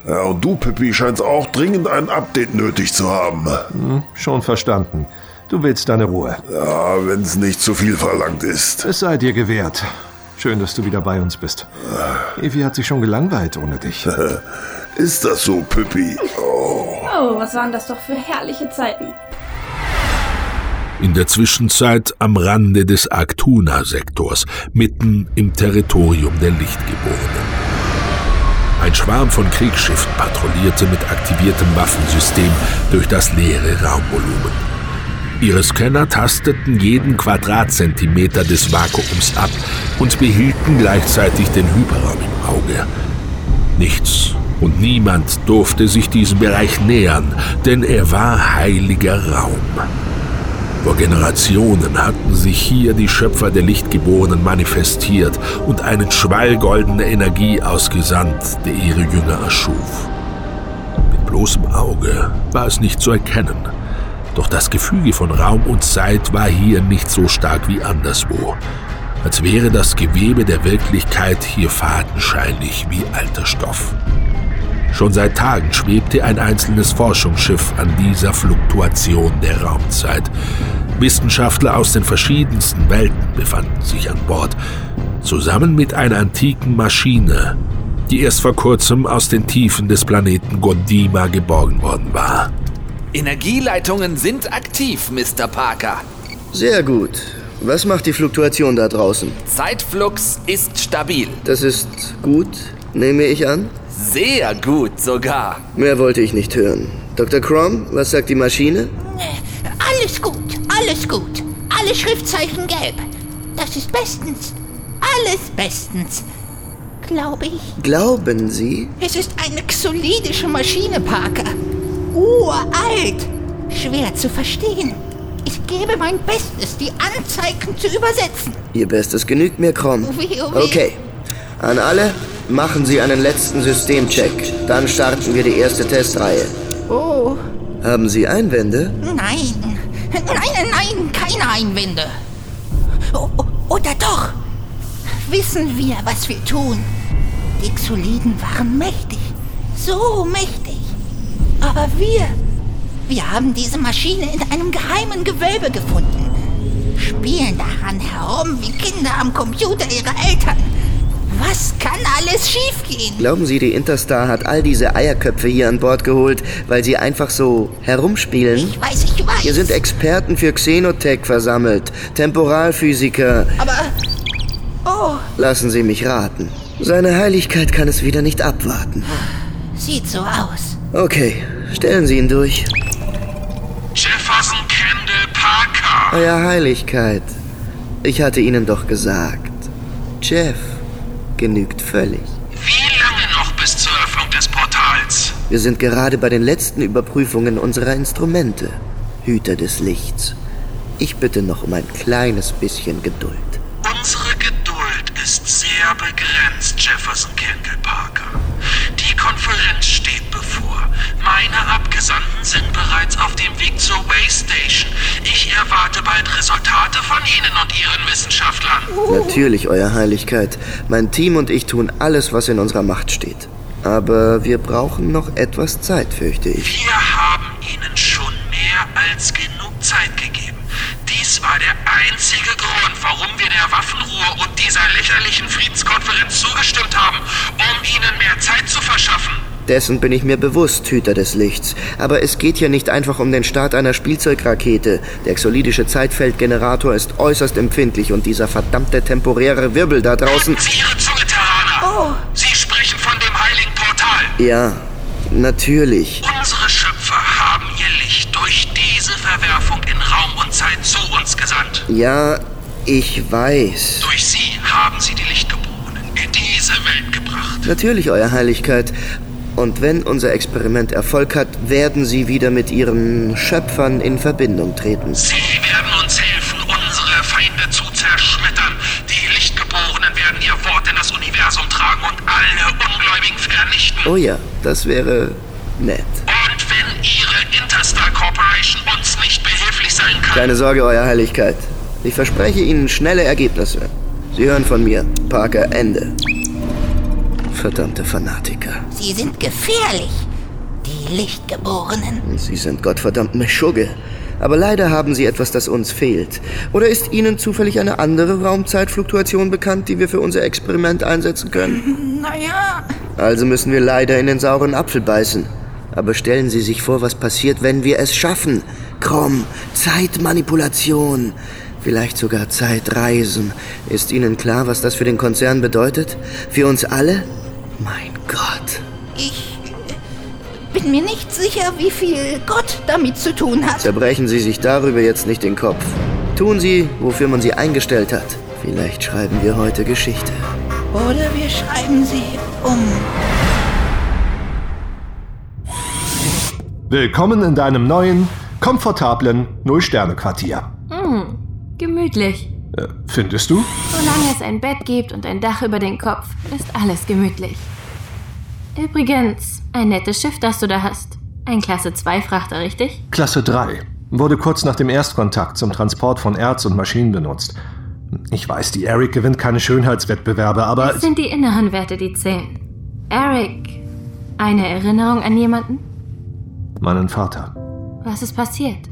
Speaker 4: Ja, und du, Pippi, scheinst auch dringend ein Update nötig zu haben.
Speaker 2: Hm, schon verstanden. Du willst deine Ruhe.
Speaker 4: Ja, wenn es nicht zu viel verlangt ist.
Speaker 2: Es sei dir gewährt. Schön, dass du wieder bei uns bist. Evi hat sich schon gelangweilt ohne dich.
Speaker 4: Ist das so, Pippi? Oh.
Speaker 3: Oh, was waren das doch für herrliche Zeiten.
Speaker 4: In der Zwischenzeit am Rande des Arctuna-Sektors, mitten im Territorium der Lichtgeborenen. Ein Schwarm von Kriegsschiffen patrouillierte mit aktiviertem Waffensystem durch das leere Raumvolumen. Ihre Scanner tasteten jeden Quadratzentimeter des Vakuums ab und behielten gleichzeitig den Hyperraum im Auge. Nichts und niemand durfte sich diesem Bereich nähern, denn er war heiliger Raum. Vor Generationen hatten sich hier die Schöpfer der Lichtgeborenen manifestiert und einen Schwall goldener Energie ausgesandt, der ihre Jünger erschuf. Mit bloßem Auge war es nicht zu erkennen, doch das Gefüge von Raum und Zeit war hier nicht so stark wie anderswo, als wäre das Gewebe der Wirklichkeit hier fadenscheinig wie alter Stoff. Schon seit Tagen schwebte ein einzelnes Forschungsschiff an dieser Fluktuation der Raumzeit. Wissenschaftler aus den verschiedensten Welten befanden sich an Bord, zusammen mit einer antiken Maschine, die erst vor kurzem aus den Tiefen des Planeten Gondima geborgen worden war.
Speaker 16: Energieleitungen sind aktiv, Mr. Parker.
Speaker 17: Sehr gut. Was macht die Fluktuation da draußen?
Speaker 16: Zeitflux ist stabil.
Speaker 17: Das ist gut, nehme ich an.
Speaker 16: Sehr gut sogar.
Speaker 17: Mehr wollte ich nicht hören. Dr. Crom, was sagt die Maschine?
Speaker 18: Alles gut, alles gut. Alle Schriftzeichen gelb. Das ist bestens. Alles bestens. Glaube ich.
Speaker 17: Glauben Sie?
Speaker 18: Es ist eine xolidische Maschine, Parker. Uralt. Schwer zu verstehen. Ich gebe mein Bestes, die Anzeigen zu übersetzen.
Speaker 17: Ihr Bestes genügt mir, Crom.
Speaker 18: Oh oh.
Speaker 17: Okay. An alle, machen Sie einen letzten Systemcheck. Dann starten wir die erste Testreihe.
Speaker 18: Oh,
Speaker 17: Haben Sie Einwände?
Speaker 18: nein. Nein, nein, nein, keine Einwände. O oder doch? Wissen wir, was wir tun? Die Xoliden waren mächtig. So mächtig. Aber wir, wir haben diese Maschine in einem geheimen Gewölbe gefunden. Spielen daran herum wie Kinder am Computer ihrer Eltern. Was kann alles schiefgehen?
Speaker 17: Glauben Sie, die Interstar hat all diese Eierköpfe hier an Bord geholt, weil sie einfach so herumspielen?
Speaker 18: Ich weiß, ich weiß.
Speaker 17: Hier sind Experten für Xenotech versammelt, Temporalphysiker.
Speaker 18: Aber. Oh,
Speaker 17: Lassen Sie mich raten. Seine Heiligkeit kann es wieder nicht abwarten.
Speaker 18: sieht so aus.
Speaker 17: Okay, stellen Sie ihn durch.
Speaker 12: Jefferson Kendall Parker.
Speaker 17: Euer Heiligkeit. Ich hatte Ihnen doch gesagt. Jeff genügt völlig.
Speaker 12: Wie lange noch bis zur Öffnung des Portals?
Speaker 17: Wir sind gerade bei den letzten Überprüfungen unserer Instrumente. Hüter des Lichts. Ich bitte noch um ein kleines bisschen Geduld.
Speaker 12: Sind bereits auf dem Weg zur Waystation. Ich erwarte bald Resultate von Ihnen und Ihren Wissenschaftlern.
Speaker 17: Natürlich, Euer Heiligkeit. Mein Team und ich tun alles, was in unserer Macht steht. Aber wir brauchen noch etwas Zeit, fürchte ich.
Speaker 12: Wir haben Ihnen schon mehr als genug Zeit gegeben. Dies war der einzige Grund, warum wir der Waffenruhe und dieser lächerlichen Friedenskonferenz zugestimmt haben, um Ihnen mehr Zeit zu verschaffen.
Speaker 17: Dessen bin ich mir bewusst, Hüter des Lichts. Aber es geht hier nicht einfach um den Start einer Spielzeugrakete. Der xolidische Zeitfeldgenerator ist äußerst empfindlich und dieser verdammte temporäre Wirbel da draußen.
Speaker 12: Sie Ihre Zunge, Terraner!
Speaker 18: Oh,
Speaker 12: Sie sprechen von dem heiligen Portal.
Speaker 17: Ja, natürlich.
Speaker 12: Unsere Schöpfer haben ihr Licht durch diese Verwerfung in Raum und Zeit zu uns gesandt.
Speaker 17: Ja, ich weiß.
Speaker 12: Durch sie haben sie die Lichtgeborenen in diese Welt gebracht.
Speaker 17: Natürlich, Euer Heiligkeit. Und wenn unser Experiment Erfolg hat, werden Sie wieder mit Ihren Schöpfern in Verbindung treten.
Speaker 12: Sie werden uns helfen, unsere Feinde zu zerschmettern. Die Lichtgeborenen werden ihr Wort in das Universum tragen und alle Ungläubigen vernichten.
Speaker 17: Oh ja, das wäre nett.
Speaker 12: Und wenn Ihre Interstar Corporation uns nicht behilflich sein kann,
Speaker 17: Keine Sorge, Euer Heiligkeit. Ich verspreche Ihnen schnelle Ergebnisse. Sie hören von mir. Parker, Ende. Verdammte Fanatiker.
Speaker 18: sie sind gefährlich. Die Lichtgeborenen.
Speaker 17: Sie sind gottverdammt Meschugge. Aber leider haben Sie etwas, das uns fehlt. Oder ist Ihnen zufällig eine andere Raumzeitfluktuation bekannt, die wir für unser Experiment einsetzen können?
Speaker 18: Naja,
Speaker 17: Also müssen wir leider in den sauren Apfel beißen. Aber stellen Sie sich vor, was passiert, wenn wir es schaffen. Krumm, Zeitmanipulation. Vielleicht sogar Zeitreisen. Ist Ihnen klar, was das für den Konzern bedeutet? Für uns alle? Mein Gott.
Speaker 18: ich bin mir nicht sicher, wie viel Gott damit zu tun hat.
Speaker 17: Zerbrechen Sie sich darüber jetzt nicht den Kopf. Tun Sie, wofür man Sie eingestellt hat. Vielleicht schreiben wir heute Geschichte.
Speaker 18: Oder wir schreiben sie um.
Speaker 2: Willkommen in deinem neuen, komfortablen Null-Sterne-Quartier.
Speaker 1: Hm, gemütlich.
Speaker 2: Äh, findest du?
Speaker 1: Solange es ein Bett gibt und ein Dach über den Kopf, ist alles gemütlich. Übrigens, ein nettes Schiff, das du da hast. Ein Klasse 2 Frachter, richtig?
Speaker 2: Klasse 3. Wurde kurz nach dem Erstkontakt zum Transport von Erz und Maschinen benutzt. Ich weiß, die Eric gewinnt keine Schönheitswettbewerbe, aber...
Speaker 1: Es sind die inneren Werte, die zählen. Eric, eine Erinnerung an jemanden?
Speaker 2: Meinen Vater.
Speaker 1: Was ist passiert?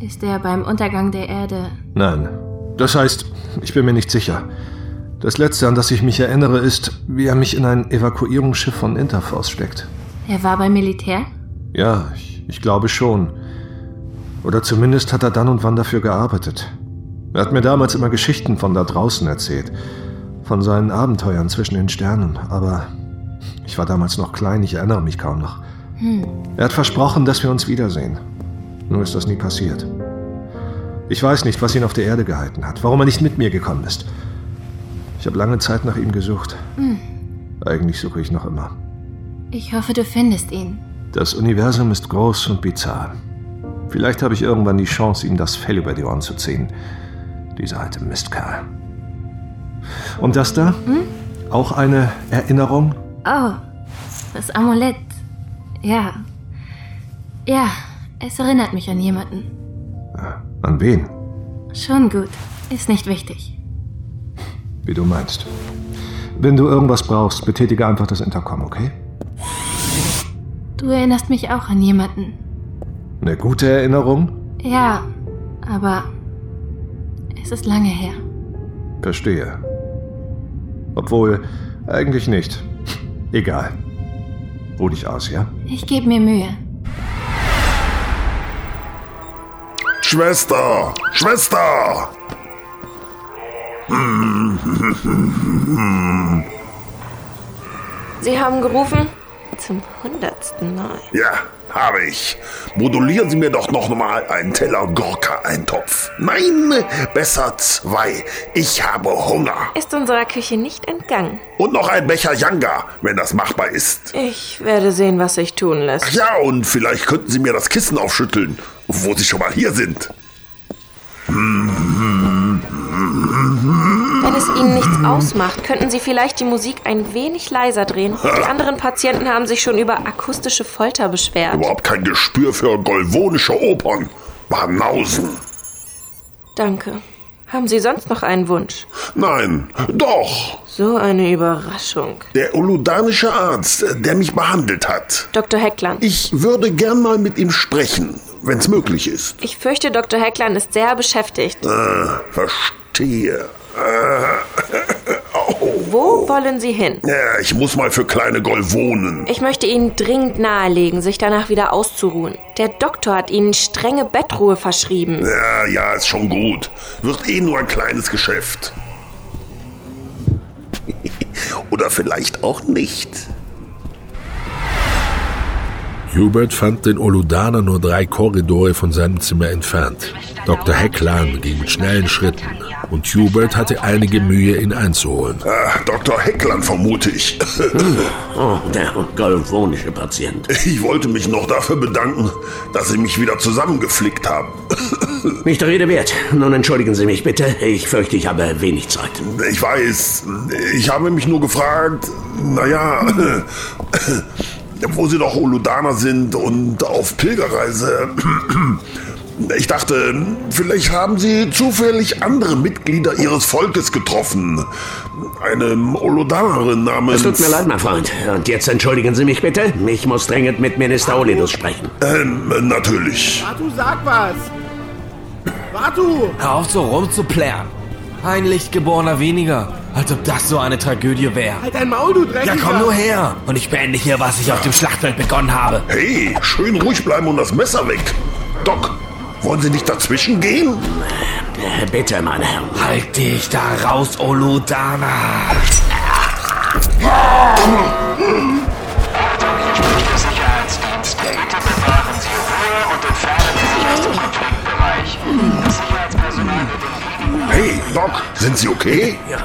Speaker 1: Ist er beim Untergang der Erde?
Speaker 2: Nein. Das heißt, ich bin mir nicht sicher. Das Letzte, an das ich mich erinnere, ist, wie er mich in ein Evakuierungsschiff von Interforce steckt.
Speaker 1: Er war beim Militär?
Speaker 2: Ja, ich, ich glaube schon. Oder zumindest hat er dann und wann dafür gearbeitet. Er hat mir damals immer Geschichten von da draußen erzählt. Von seinen Abenteuern zwischen den Sternen. Aber ich war damals noch klein, ich erinnere mich kaum noch.
Speaker 1: Hm.
Speaker 2: Er hat versprochen, dass wir uns wiedersehen. Nur ist das nie passiert. Ich weiß nicht, was ihn auf der Erde gehalten hat, warum er nicht mit mir gekommen ist. Ich habe lange Zeit nach ihm gesucht.
Speaker 1: Hm.
Speaker 2: Eigentlich suche ich noch immer.
Speaker 1: Ich hoffe, du findest ihn.
Speaker 2: Das Universum ist groß und bizarr. Vielleicht habe ich irgendwann die Chance, ihm das Fell über die Ohren zu ziehen. Dieser alte Mistkerl. Und das da?
Speaker 1: Hm?
Speaker 2: Auch eine Erinnerung?
Speaker 1: Oh, das Amulett. Ja. Ja, es erinnert mich an jemanden.
Speaker 2: An wen?
Speaker 1: Schon gut. Ist nicht wichtig.
Speaker 2: Wie du meinst. Wenn du irgendwas brauchst, betätige einfach das Intercom, okay?
Speaker 1: Du erinnerst mich auch an jemanden.
Speaker 2: Eine gute Erinnerung?
Speaker 1: Ja, aber es ist lange her.
Speaker 2: Verstehe. Obwohl, eigentlich nicht. Egal. Ruh dich aus, ja?
Speaker 1: Ich gebe mir Mühe.
Speaker 19: Schwester! Schwester!
Speaker 15: Sie haben gerufen? Zum hundertsten Mal.
Speaker 19: Ja, habe ich. Modulieren Sie mir doch noch mal einen Teller Gorka-Eintopf. Nein, besser zwei. Ich habe Hunger.
Speaker 15: Ist unserer Küche nicht entgangen.
Speaker 19: Und noch ein Becher Yanga, wenn das machbar ist.
Speaker 15: Ich werde sehen, was sich tun lässt.
Speaker 19: Ach ja, und vielleicht könnten Sie mir das Kissen aufschütteln, wo Sie schon mal hier sind.
Speaker 15: Wenn es Ihnen nichts ausmacht, könnten Sie vielleicht die Musik ein wenig leiser drehen. Die anderen Patienten haben sich schon über akustische Folter beschwert.
Speaker 19: Überhaupt kein Gespür für golvonische Opern. Banausen.
Speaker 15: Danke. Haben Sie sonst noch einen Wunsch?
Speaker 19: Nein, doch.
Speaker 15: So eine Überraschung.
Speaker 19: Der uludanische Arzt, der mich behandelt hat.
Speaker 15: Dr. Heckland.
Speaker 19: Ich würde gern mal mit ihm sprechen, wenn es möglich ist.
Speaker 15: Ich fürchte, Dr. Heckland ist sehr beschäftigt.
Speaker 19: Ah, verstehe. Ah,
Speaker 15: Wo wollen Sie hin?
Speaker 19: ja, ich muss mal für kleine Golvonen.
Speaker 15: Ich möchte Ihnen dringend nahelegen, sich danach wieder auszuruhen. Der Doktor hat Ihnen strenge Bettruhe verschrieben.
Speaker 19: Ja, ja, ist schon gut. Wird eh nur ein kleines Geschäft. Oder vielleicht auch nicht.
Speaker 4: Hubert fand den Oludaner nur drei Korridore von seinem Zimmer entfernt. Dr. Hecklan ging mit schnellen Schritten und Hubert hatte einige Mühe, ihn einzuholen.
Speaker 19: Ah, Dr. Heckland vermute ich.
Speaker 13: Oh, der golvonische Patient.
Speaker 19: Ich wollte mich noch dafür bedanken, dass Sie mich wieder zusammengeflickt haben.
Speaker 13: Nicht der Rede wert. Nun entschuldigen Sie mich bitte. Ich fürchte, ich habe wenig Zeit.
Speaker 19: Ich weiß, ich habe mich nur gefragt, naja, wo Sie doch Uludaner sind und auf Pilgerreise. Ich dachte, vielleicht haben Sie zufällig andere Mitglieder Ihres Volkes getroffen. Eine Uludanerin namens...
Speaker 13: Es tut mir leid, mein Freund. Und jetzt entschuldigen Sie mich bitte. Ich muss dringend mit Minister Olidus sprechen.
Speaker 19: Ähm, natürlich.
Speaker 20: Batu, sag was! Batu!
Speaker 21: Hör auf so rumzuplären. Ein Lichtgeborener weniger. Als ob das so eine Tragödie wäre.
Speaker 20: Halt dein Maul, du Dreckiger!
Speaker 21: Ja, komm nur her. Und ich beende hier, was ich auf dem Schlachtfeld begonnen habe.
Speaker 19: Hey, schön ruhig bleiben und das Messer weg. Doc, wollen Sie nicht dazwischen gehen?
Speaker 13: Bitte, meine Herren.
Speaker 21: Halt dich da raus, Oludana.
Speaker 22: Sicherheitsdienst. Bitte bewahren Sie Ruhe und entfernen Sie sich aus dem Konfliktbereich.
Speaker 19: Doc, sind Sie okay?
Speaker 13: Ja,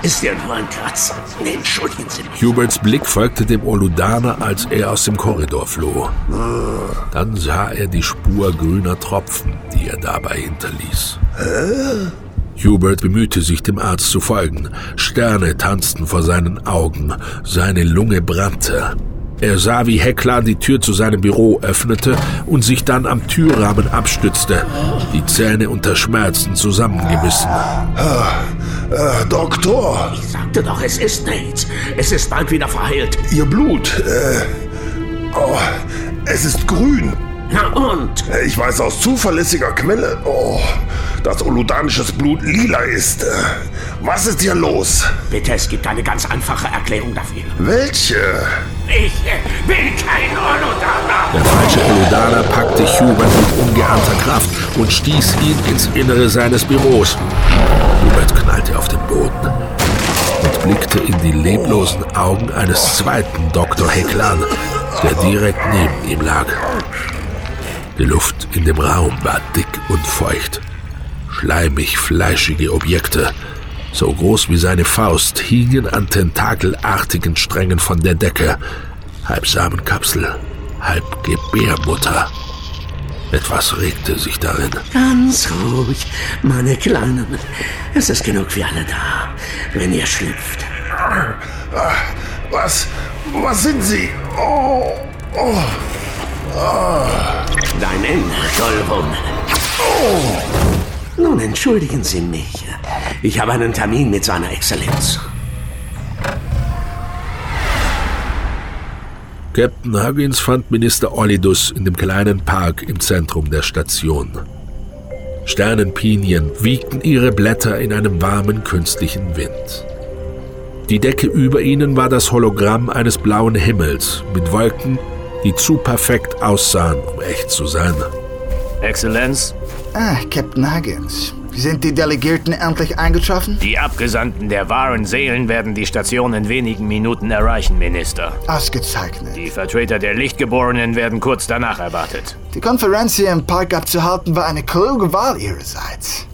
Speaker 13: ist ja nur ein Kratz. Entschuldigen Sie mich.
Speaker 4: Huberts Blick folgte dem Oludaner, als er aus dem Korridor floh. Dann sah er die Spur grüner Tropfen, die er dabei hinterließ. Hubert bemühte sich, dem Arzt zu folgen. Sterne tanzten vor seinen Augen. Seine Lunge brannte. Er sah, wie Heckler die Tür zu seinem Büro öffnete und sich dann am Türrahmen abstützte, die Zähne unter Schmerzen zusammengebissen.
Speaker 19: Äh, Doktor,
Speaker 13: Ich sagte doch, es ist nichts. Es ist bald wieder verheilt.
Speaker 19: Ihr Blut, äh, oh, es ist grün.
Speaker 13: Na und?
Speaker 19: Ich weiß aus zuverlässiger Quelle, oh, dass uludanisches Blut lila ist. Äh, Was ist hier los?
Speaker 13: Bitte, es gibt eine ganz einfache Erklärung dafür.
Speaker 19: Welche?
Speaker 13: Ich äh, bin kein Olodaner.
Speaker 4: Der falsche Oludaner packte Hubert mit ungeahnter Kraft und stieß ihn ins Innere seines Büros. Hubert knallte auf den Boden und blickte in die leblosen Augen eines zweiten Dr. Hecklan, der direkt neben ihm lag. Die Luft in dem Raum war dick und feucht. Schleimig fleischige Objekte, so groß wie seine Faust, hingen an tentakelartigen Strängen von der Decke. Halb Samenkapsel, halb Gebärmutter. Etwas regte sich darin.
Speaker 13: Ganz ruhig, meine Kleinen. Es ist genug für alle da, wenn ihr schlüpft.
Speaker 19: Ah, Was? Was sind Sie? Oh, oh.
Speaker 13: Dein Golbon.
Speaker 19: Oh.
Speaker 13: Nun entschuldigen Sie mich. Ich habe einen Termin mit seiner Exzellenz.
Speaker 4: Captain Huggins fand Minister Olidus in dem kleinen Park im Zentrum der Station. Sternenpinien wiegten ihre Blätter in einem warmen künstlichen Wind. Die Decke über ihnen war das Hologramm eines blauen Himmels mit Wolken, die zu perfekt aussahen, um echt zu sein.
Speaker 7: Exzellenz,
Speaker 23: Ah, Captain Huggins. Sind die Delegierten endlich eingetroffen?
Speaker 7: die Abgesandten der wahren Seelen werden die Station in wenigen Minuten erreichen, Minister.
Speaker 23: Ausgezeichnet.
Speaker 7: Die Vertreter der Lichtgeborenen werden kurz danach erwartet.
Speaker 23: Die Konferenz hier im Park abzuhalten war eine kluge Wahl ihrerseits.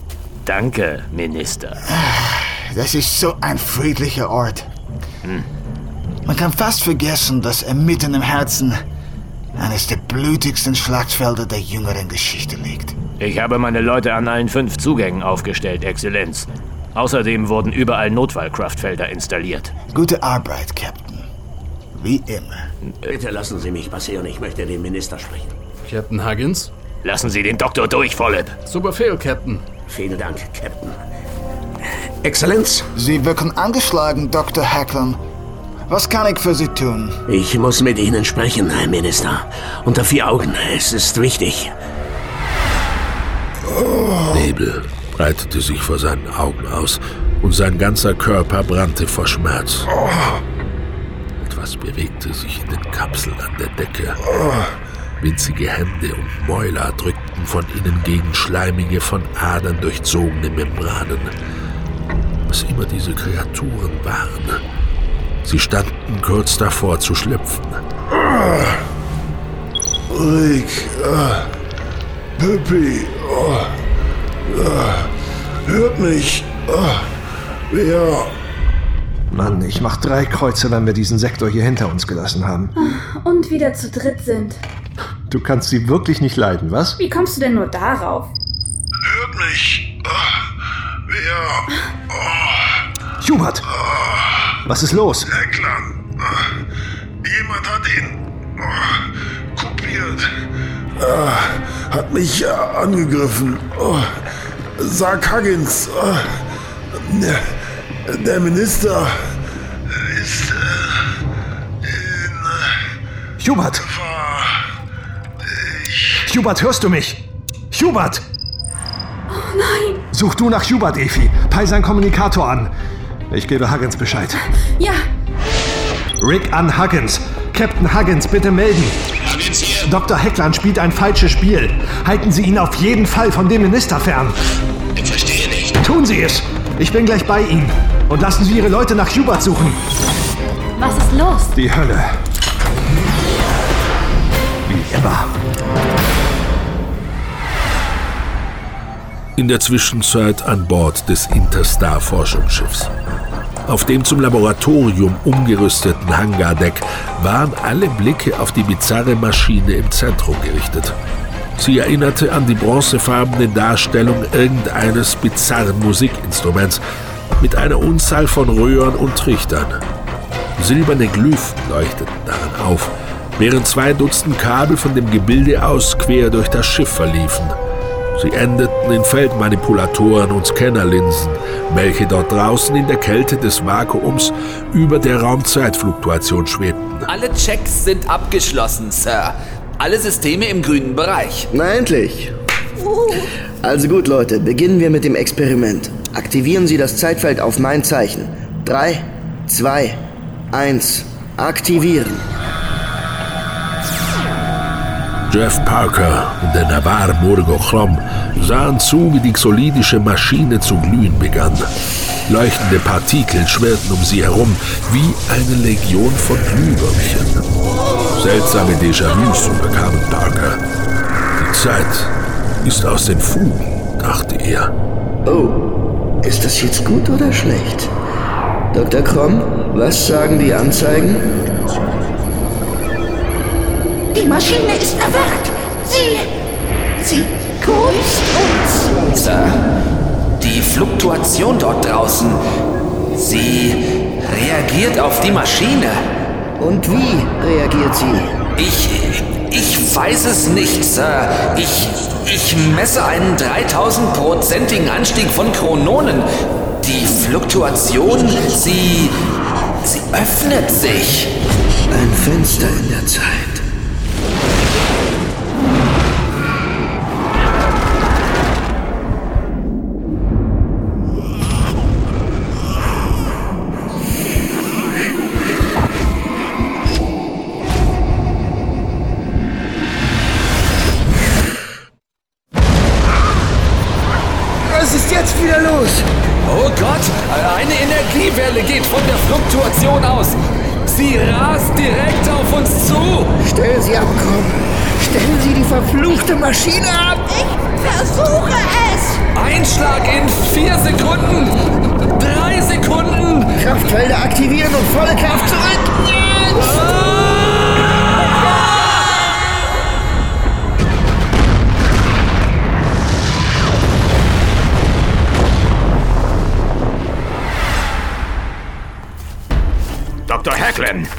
Speaker 7: Danke, Minister.
Speaker 23: Das ist so ein friedlicher Ort. Man kann fast vergessen, dass er mitten im Herzen eines der blutigsten Schlachtfelder der jüngeren Geschichte liegt.
Speaker 7: Ich habe meine Leute an allen fünf Zugängen aufgestellt, Exzellenz. Außerdem wurden überall Notfallkraftfelder installiert.
Speaker 23: Gute Arbeit, Captain. Wie immer.
Speaker 13: Bitte lassen Sie mich passieren, ich möchte den Minister sprechen.
Speaker 6: Captain Huggins?
Speaker 7: Lassen Sie den Doktor durch, Volleb.
Speaker 6: Zu Befehl, Captain.
Speaker 13: Vielen Dank, Captain. Exzellenz?
Speaker 23: Sie wirken angeschlagen, Dr. Hacklin. Was kann ich für Sie tun?
Speaker 13: Ich muss mit Ihnen sprechen, Herr Minister. Unter vier Augen. Es ist wichtig.
Speaker 4: Nebel breitete sich vor seinen Augen aus und sein ganzer Körper brannte vor Schmerz. Etwas bewegte sich in den Kapseln an der Decke. Winzige Hände und Mäuler drückten von innen gegen schleimige, von Adern durchzogene Membranen. Was immer diese Kreaturen waren. Sie standen kurz davor zu schlüpfen.
Speaker 19: Rick, ah, Pippi, ah, ah, hört mich. Ah, wer?
Speaker 2: Mann, ich mach drei Kreuze, wenn wir diesen Sektor hier hinter uns gelassen haben.
Speaker 3: Und wieder zu dritt sind.
Speaker 2: Du kannst sie wirklich nicht leiden, was?
Speaker 3: Wie kommst du denn nur darauf?
Speaker 19: Hört mich. Ah, wer?
Speaker 2: Hubert! Was ist los?
Speaker 19: Ah, jemand hat ihn ah, kopiert. Ah, hat mich ah, angegriffen. Oh, sag Huggins. Ah, der, der Minister ist äh,
Speaker 2: Hubert! Hubert, hörst du mich? Hubert!
Speaker 3: Oh nein!
Speaker 2: Such du nach Hubert, Efi. Peil seinen Kommunikator an. Ich gebe Huggins Bescheid.
Speaker 3: Ja,
Speaker 2: Rick an Huggins. Captain Huggins, bitte melden. Dr. Heckland spielt ein falsches Spiel. Halten Sie ihn auf jeden Fall von dem Minister fern.
Speaker 5: Ich verstehe nicht.
Speaker 2: Tun Sie es. Ich bin gleich bei Ihnen. Und lassen Sie Ihre Leute nach Hubert suchen.
Speaker 1: Was ist los?
Speaker 2: Die Hölle. Wie immer.
Speaker 4: In der Zwischenzeit an Bord des Interstar-Forschungsschiffs. Auf dem zum Laboratorium umgerüsteten Hangardeck waren alle Blicke auf die bizarre Maschine im Zentrum gerichtet. Sie erinnerte an die bronzefarbene Darstellung irgendeines bizarren Musikinstruments mit einer Unzahl von Röhren und Trichtern. Silberne Glyphen leuchteten darin auf, während zwei Dutzend Kabel von dem Gebilde aus quer durch das Schiff verliefen. Sie endeten in Feldmanipulatoren und Scannerlinsen, welche dort draußen in der Kälte des Vakuums über der Raumzeitfluktuation schwebten.
Speaker 16: Alle Checks sind abgeschlossen, Sir. Alle Systeme im grünen Bereich.
Speaker 17: Na endlich. Also gut, Leute, beginnen wir mit dem Experiment. Aktivieren Sie das Zeitfeld auf mein Zeichen. Drei, zwei, eins. Aktivieren.
Speaker 4: Jeff Parker und der Navar Murgo Chrom sahen zu, wie die xolidische Maschine zu glühen begann. Leuchtende Partikel schwirrten um sie herum wie eine Legion von Glühwürmchen. Seltsame Déjà-vus überkamen Parker. Die Zeit ist aus den Fugen, dachte er.
Speaker 17: Oh, ist das jetzt gut oder schlecht? Dr. Krom, was sagen die Anzeigen?
Speaker 18: Die Maschine ist erwacht. Sie. Sie grüßt uns.
Speaker 16: Sir, die Fluktuation dort draußen, sie reagiert auf die Maschine.
Speaker 17: Und wie reagiert sie?
Speaker 16: Ich. Ich weiß es nicht, Sir. Ich. Ich messe einen 3000-prozentigen Anstieg von Chrononen. Die Fluktuation, sie. Sie öffnet sich.
Speaker 17: Ein Fenster in der Zeit.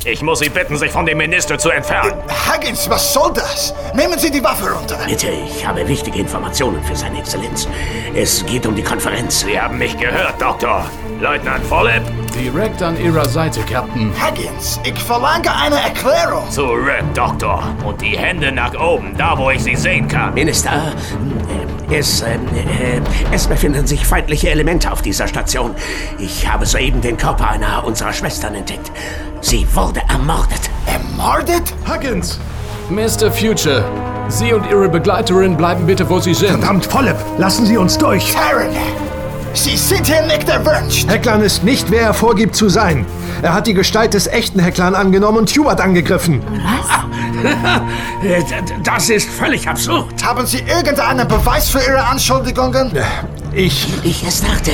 Speaker 18: Ich
Speaker 7: muss Sie bitten, sich von dem Minister zu entfernen.
Speaker 23: Huggins, was soll das? Nehmen Sie die Waffe runter.
Speaker 13: Bitte, ich habe wichtige Informationen für seine Exzellenz. Es geht um die Konferenz.
Speaker 7: Sie haben mich gehört, Doktor. Leutnant Volleb?
Speaker 6: Direkt an Ihrer Seite, Captain.
Speaker 23: Huggins, ich verlange eine Erklärung.
Speaker 7: Zurück, Doktor. Und die Hände nach oben, da wo ich sie sehen kann.
Speaker 13: Minister, äh, es, äh, äh, es befinden sich feindliche Elemente auf dieser Station. Ich habe soeben den Körper einer unserer Schwestern entdeckt. Sie wurde ermordet.
Speaker 23: Ermordet?
Speaker 6: Huggins! Mr. Future, Sie und Ihre Begleiterin bleiben bitte, wo Sie sind.
Speaker 2: Verdammt, Volleb, lassen Sie uns durch.
Speaker 23: Terran, Sie sind hier nicht erwünscht.
Speaker 2: Hecklan ist nicht, wer er vorgibt zu sein. Er hat die Gestalt des echten Hecklan angenommen und Hubert angegriffen.
Speaker 13: Das ist völlig absurd.
Speaker 23: Haben Sie irgendeinen Beweis für Ihre Anschuldigungen?
Speaker 2: Ich.
Speaker 13: Ich es dachte.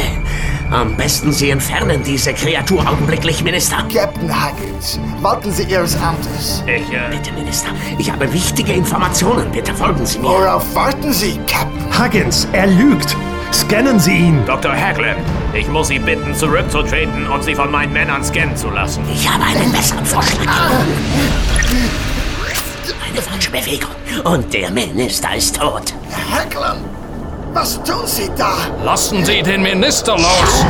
Speaker 13: Am besten Sie entfernen diese Kreatur augenblicklich, Minister.
Speaker 23: Captain Huggins, walten Sie Ihres Amtes.
Speaker 7: Ich, äh...
Speaker 13: Bitte, Minister. Ich habe wichtige Informationen. Bitte folgen Sie mir.
Speaker 23: Worauf warten Sie, Captain?
Speaker 2: Huggins, er lügt. Scannen Sie ihn.
Speaker 7: Dr. Hacklin, ich muss Sie bitten, zurückzutreten und Sie von meinen Männern scannen zu lassen.
Speaker 13: Ich habe einen besseren Vorschlag. Eine falsche Bewegung. Und der Minister ist tot.
Speaker 23: Hacklam, was tun Sie da?
Speaker 6: Lassen Sie den Minister los!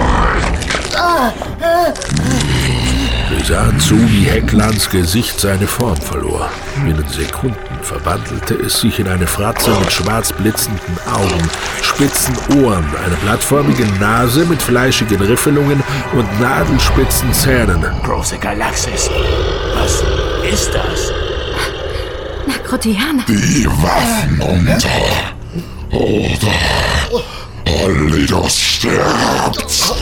Speaker 4: Wir sahen zu, wie Hecklans Gesicht seine Form verlor. Binnen Sekunden verwandelte es sich in eine Fratze mit schwarz blitzenden Augen, spitzen Ohren, eine plattformige Nase mit fleischigen Riffelungen und nadelspitzen Zähnen.
Speaker 7: Große Galaxis. Was ist das?
Speaker 1: Nakrotianer.
Speaker 24: Die Waffen unter. Oder Allidos stirbt.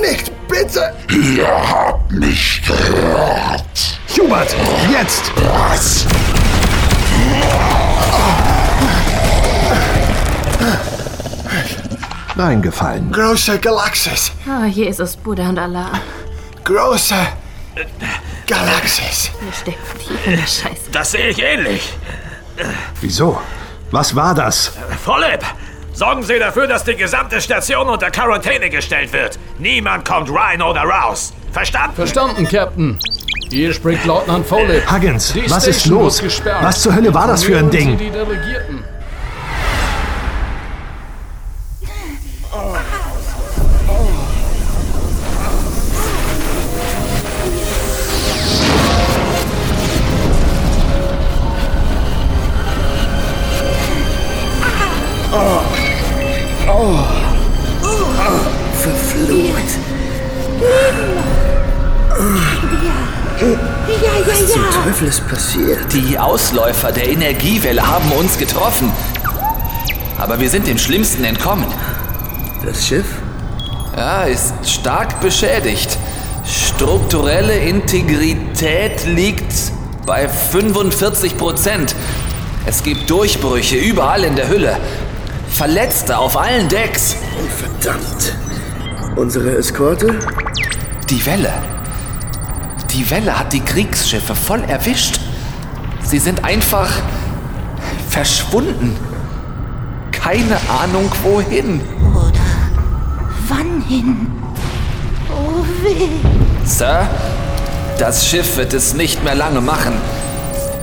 Speaker 23: Nicht, bitte!
Speaker 24: Ihr habt mich gehört.
Speaker 2: Hubert, jetzt!
Speaker 24: Was?
Speaker 2: Reingefallen.
Speaker 23: Große Galaxis.
Speaker 1: Oh, Jesus, Buddha und Allah.
Speaker 23: Große Galaxis.
Speaker 1: Wir stecken tief in der Scheiße.
Speaker 7: Das sehe ich ähnlich.
Speaker 2: Wieso? Was war das?
Speaker 7: Volleb! Sorgen Sie dafür, dass die gesamte Station unter Quarantäne gestellt wird. Niemand kommt rein oder raus. Verstanden?
Speaker 6: Verstanden, Captain. Hier spricht Leutnant Foley.
Speaker 2: Huggins, was ist los? Was zur Hölle war das für ein Ding?
Speaker 17: Passiert?
Speaker 16: Die Ausläufer der Energiewelle haben uns getroffen. Aber wir sind dem Schlimmsten entkommen.
Speaker 17: Das Schiff?
Speaker 16: Ja, ist stark beschädigt. Strukturelle Integrität liegt bei 45 Prozent. Es gibt Durchbrüche überall in der Hülle. Verletzte auf allen Decks.
Speaker 17: Verdammt. Unsere Eskorte?
Speaker 16: Die Welle. Die Welle hat die Kriegsschiffe voll erwischt. Sie sind einfach verschwunden. Keine Ahnung wohin.
Speaker 18: Wann hin? Oh weh.
Speaker 16: Sir, das Schiff wird es nicht mehr lange machen.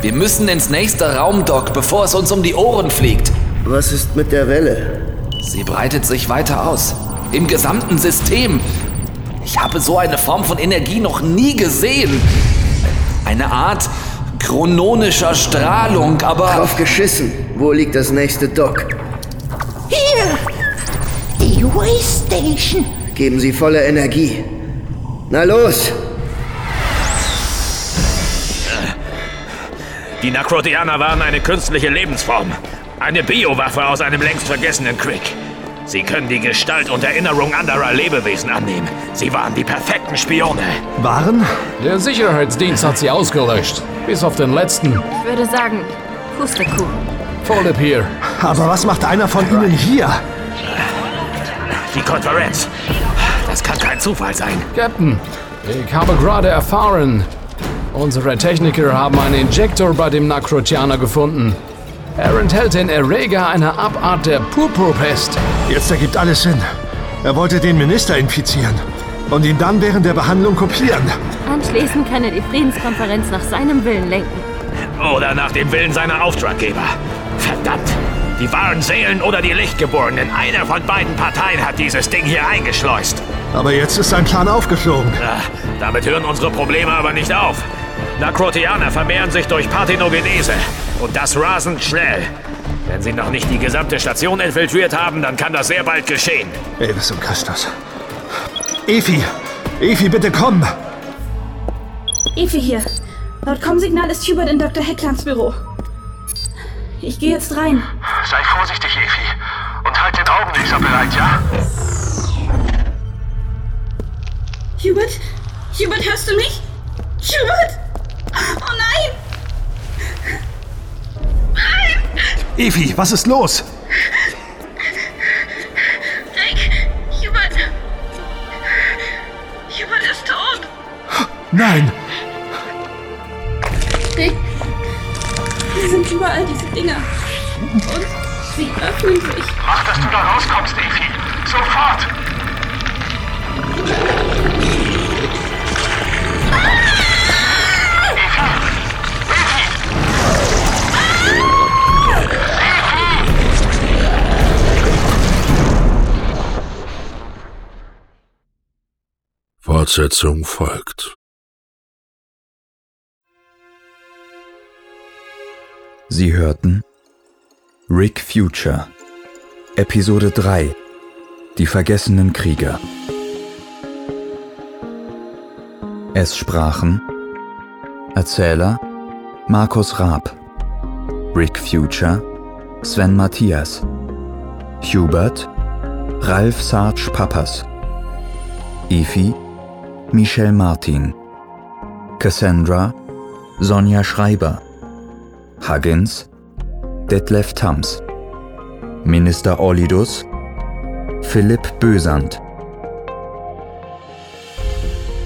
Speaker 16: Wir müssen ins nächste Raumdock, bevor es uns um die Ohren fliegt.
Speaker 17: Was ist mit der Welle?
Speaker 16: Sie breitet sich weiter aus. Im gesamten System. Ich habe so eine Form von Energie noch nie gesehen. Eine Art chrononischer Strahlung, aber...
Speaker 17: Drauf geschissen. Wo liegt das nächste Dock?
Speaker 18: Hier! Die Waste Station.
Speaker 17: Geben Sie volle Energie. Na los!
Speaker 7: Die Nakrotianer waren eine künstliche Lebensform. Eine Biowaffe aus einem längst vergessenen Krieg. Sie können die Gestalt und Erinnerung anderer Lebewesen annehmen. Sie waren die perfekten Spione.
Speaker 2: Waren?
Speaker 6: Der Sicherheitsdienst hat sie ausgelöscht. Bis auf den letzten.
Speaker 1: Ich würde sagen, Pustekuchen.
Speaker 6: Philipp hier.
Speaker 2: Aber was macht einer von Ihnen hier?
Speaker 7: Die Konferenz. Das kann kein Zufall sein.
Speaker 6: Captain, ich habe gerade erfahren, unsere Techniker haben einen Injektor bei dem Nakrotianer gefunden. Er enthält den Erreger einer Abart der Purpurpest.
Speaker 2: Jetzt ergibt alles Sinn. Er wollte den Minister infizieren und ihn dann während der Behandlung kopieren.
Speaker 1: Anschließend kann er die Friedenskonferenz nach seinem Willen lenken.
Speaker 7: Oder nach dem Willen seiner Auftraggeber. Verdammt! Die wahren Seelen oder die Lichtgeborenen. Einer von beiden Parteien hat dieses Ding hier eingeschleust.
Speaker 2: Aber jetzt ist sein Plan aufgeflogen.
Speaker 7: Ja, damit hören unsere Probleme aber nicht auf. Nakrotianer vermehren sich durch Parthenogenese. Und das rasend schnell. Wenn sie noch nicht die gesamte Station infiltriert haben, dann kann das sehr bald geschehen.
Speaker 2: Elvis und Christus. Efi! Efi, bitte komm!
Speaker 3: Efi hier. Laut Com-Signal ist Hubert in Dr. Hecklands Büro. Ich gehe jetzt rein.
Speaker 20: Sei vorsichtig, Efi. Und halt den Augenlaser bereit, ja?
Speaker 3: Hubert? Hubert, hörst du mich? Hubert! Oh nein! Nein!
Speaker 2: Efi, was ist los?
Speaker 3: Rick! Hubert! Hubert ist tot!
Speaker 2: Nein!
Speaker 3: Rick! Hier sind überall diese Dinger. Und sie öffnen sich.
Speaker 20: Mach, dass du da rauskommst, Efi. Sofort!
Speaker 4: Fortsetzung folgt.
Speaker 25: Sie hörten Rick Future Episode 3 Die vergessenen Krieger Es sprachen Erzähler Markus Raab Rick Future Sven Matthias Hubert Ralf Sarge Pappas Efi Michel Martin Cassandra Sonja Schreiber Huggins Detlef Tams Minister Olidus Philipp Bösand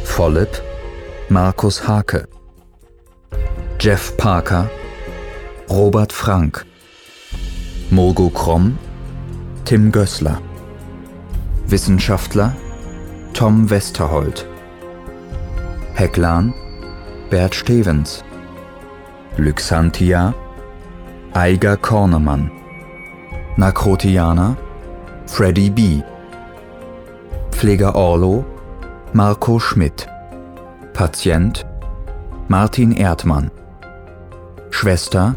Speaker 25: Vollip Markus Hake Jeff Parker Robert Frank Mogo Kromm Tim Gößler Wissenschaftler Tom Westerholt Hecklan Bert Stevens. Lyxantia Eiger Kornemann. Nakrotianer Freddy B. Pfleger Orlo Marco Schmidt. Patient Martin Erdmann. Schwester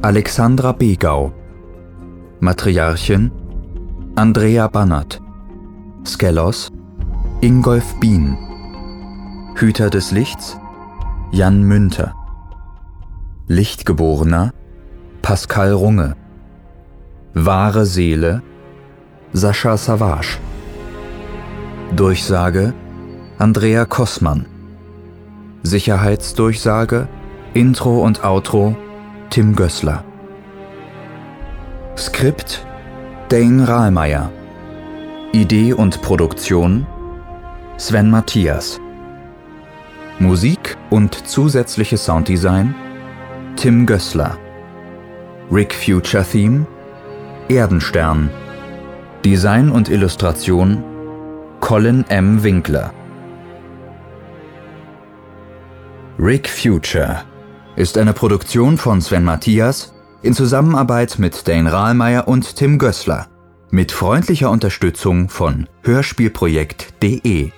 Speaker 25: Alexandra Begau. Matriarchin Andrea Bannert. Skelos Ingolf Bien Hüter des Lichts Jan Münter. Lichtgeborener Pascal Runge. Wahre Seele Sascha Savage. Durchsage Andrea Kossmann. Sicherheitsdurchsage Intro und Outro Tim Gößler Skript Dane Rahlmeier. Idee und Produktion Sven Matthias Musik und zusätzliches Sounddesign Tim Gößler Rick Future Theme Erdenstern. Design und Illustration Colin M. Winkler. Rick Future ist eine Produktion von Sven Matthias in Zusammenarbeit mit Dane Rahlmeier und Tim Gößler mit freundlicher Unterstützung von Hörspielprojekt.de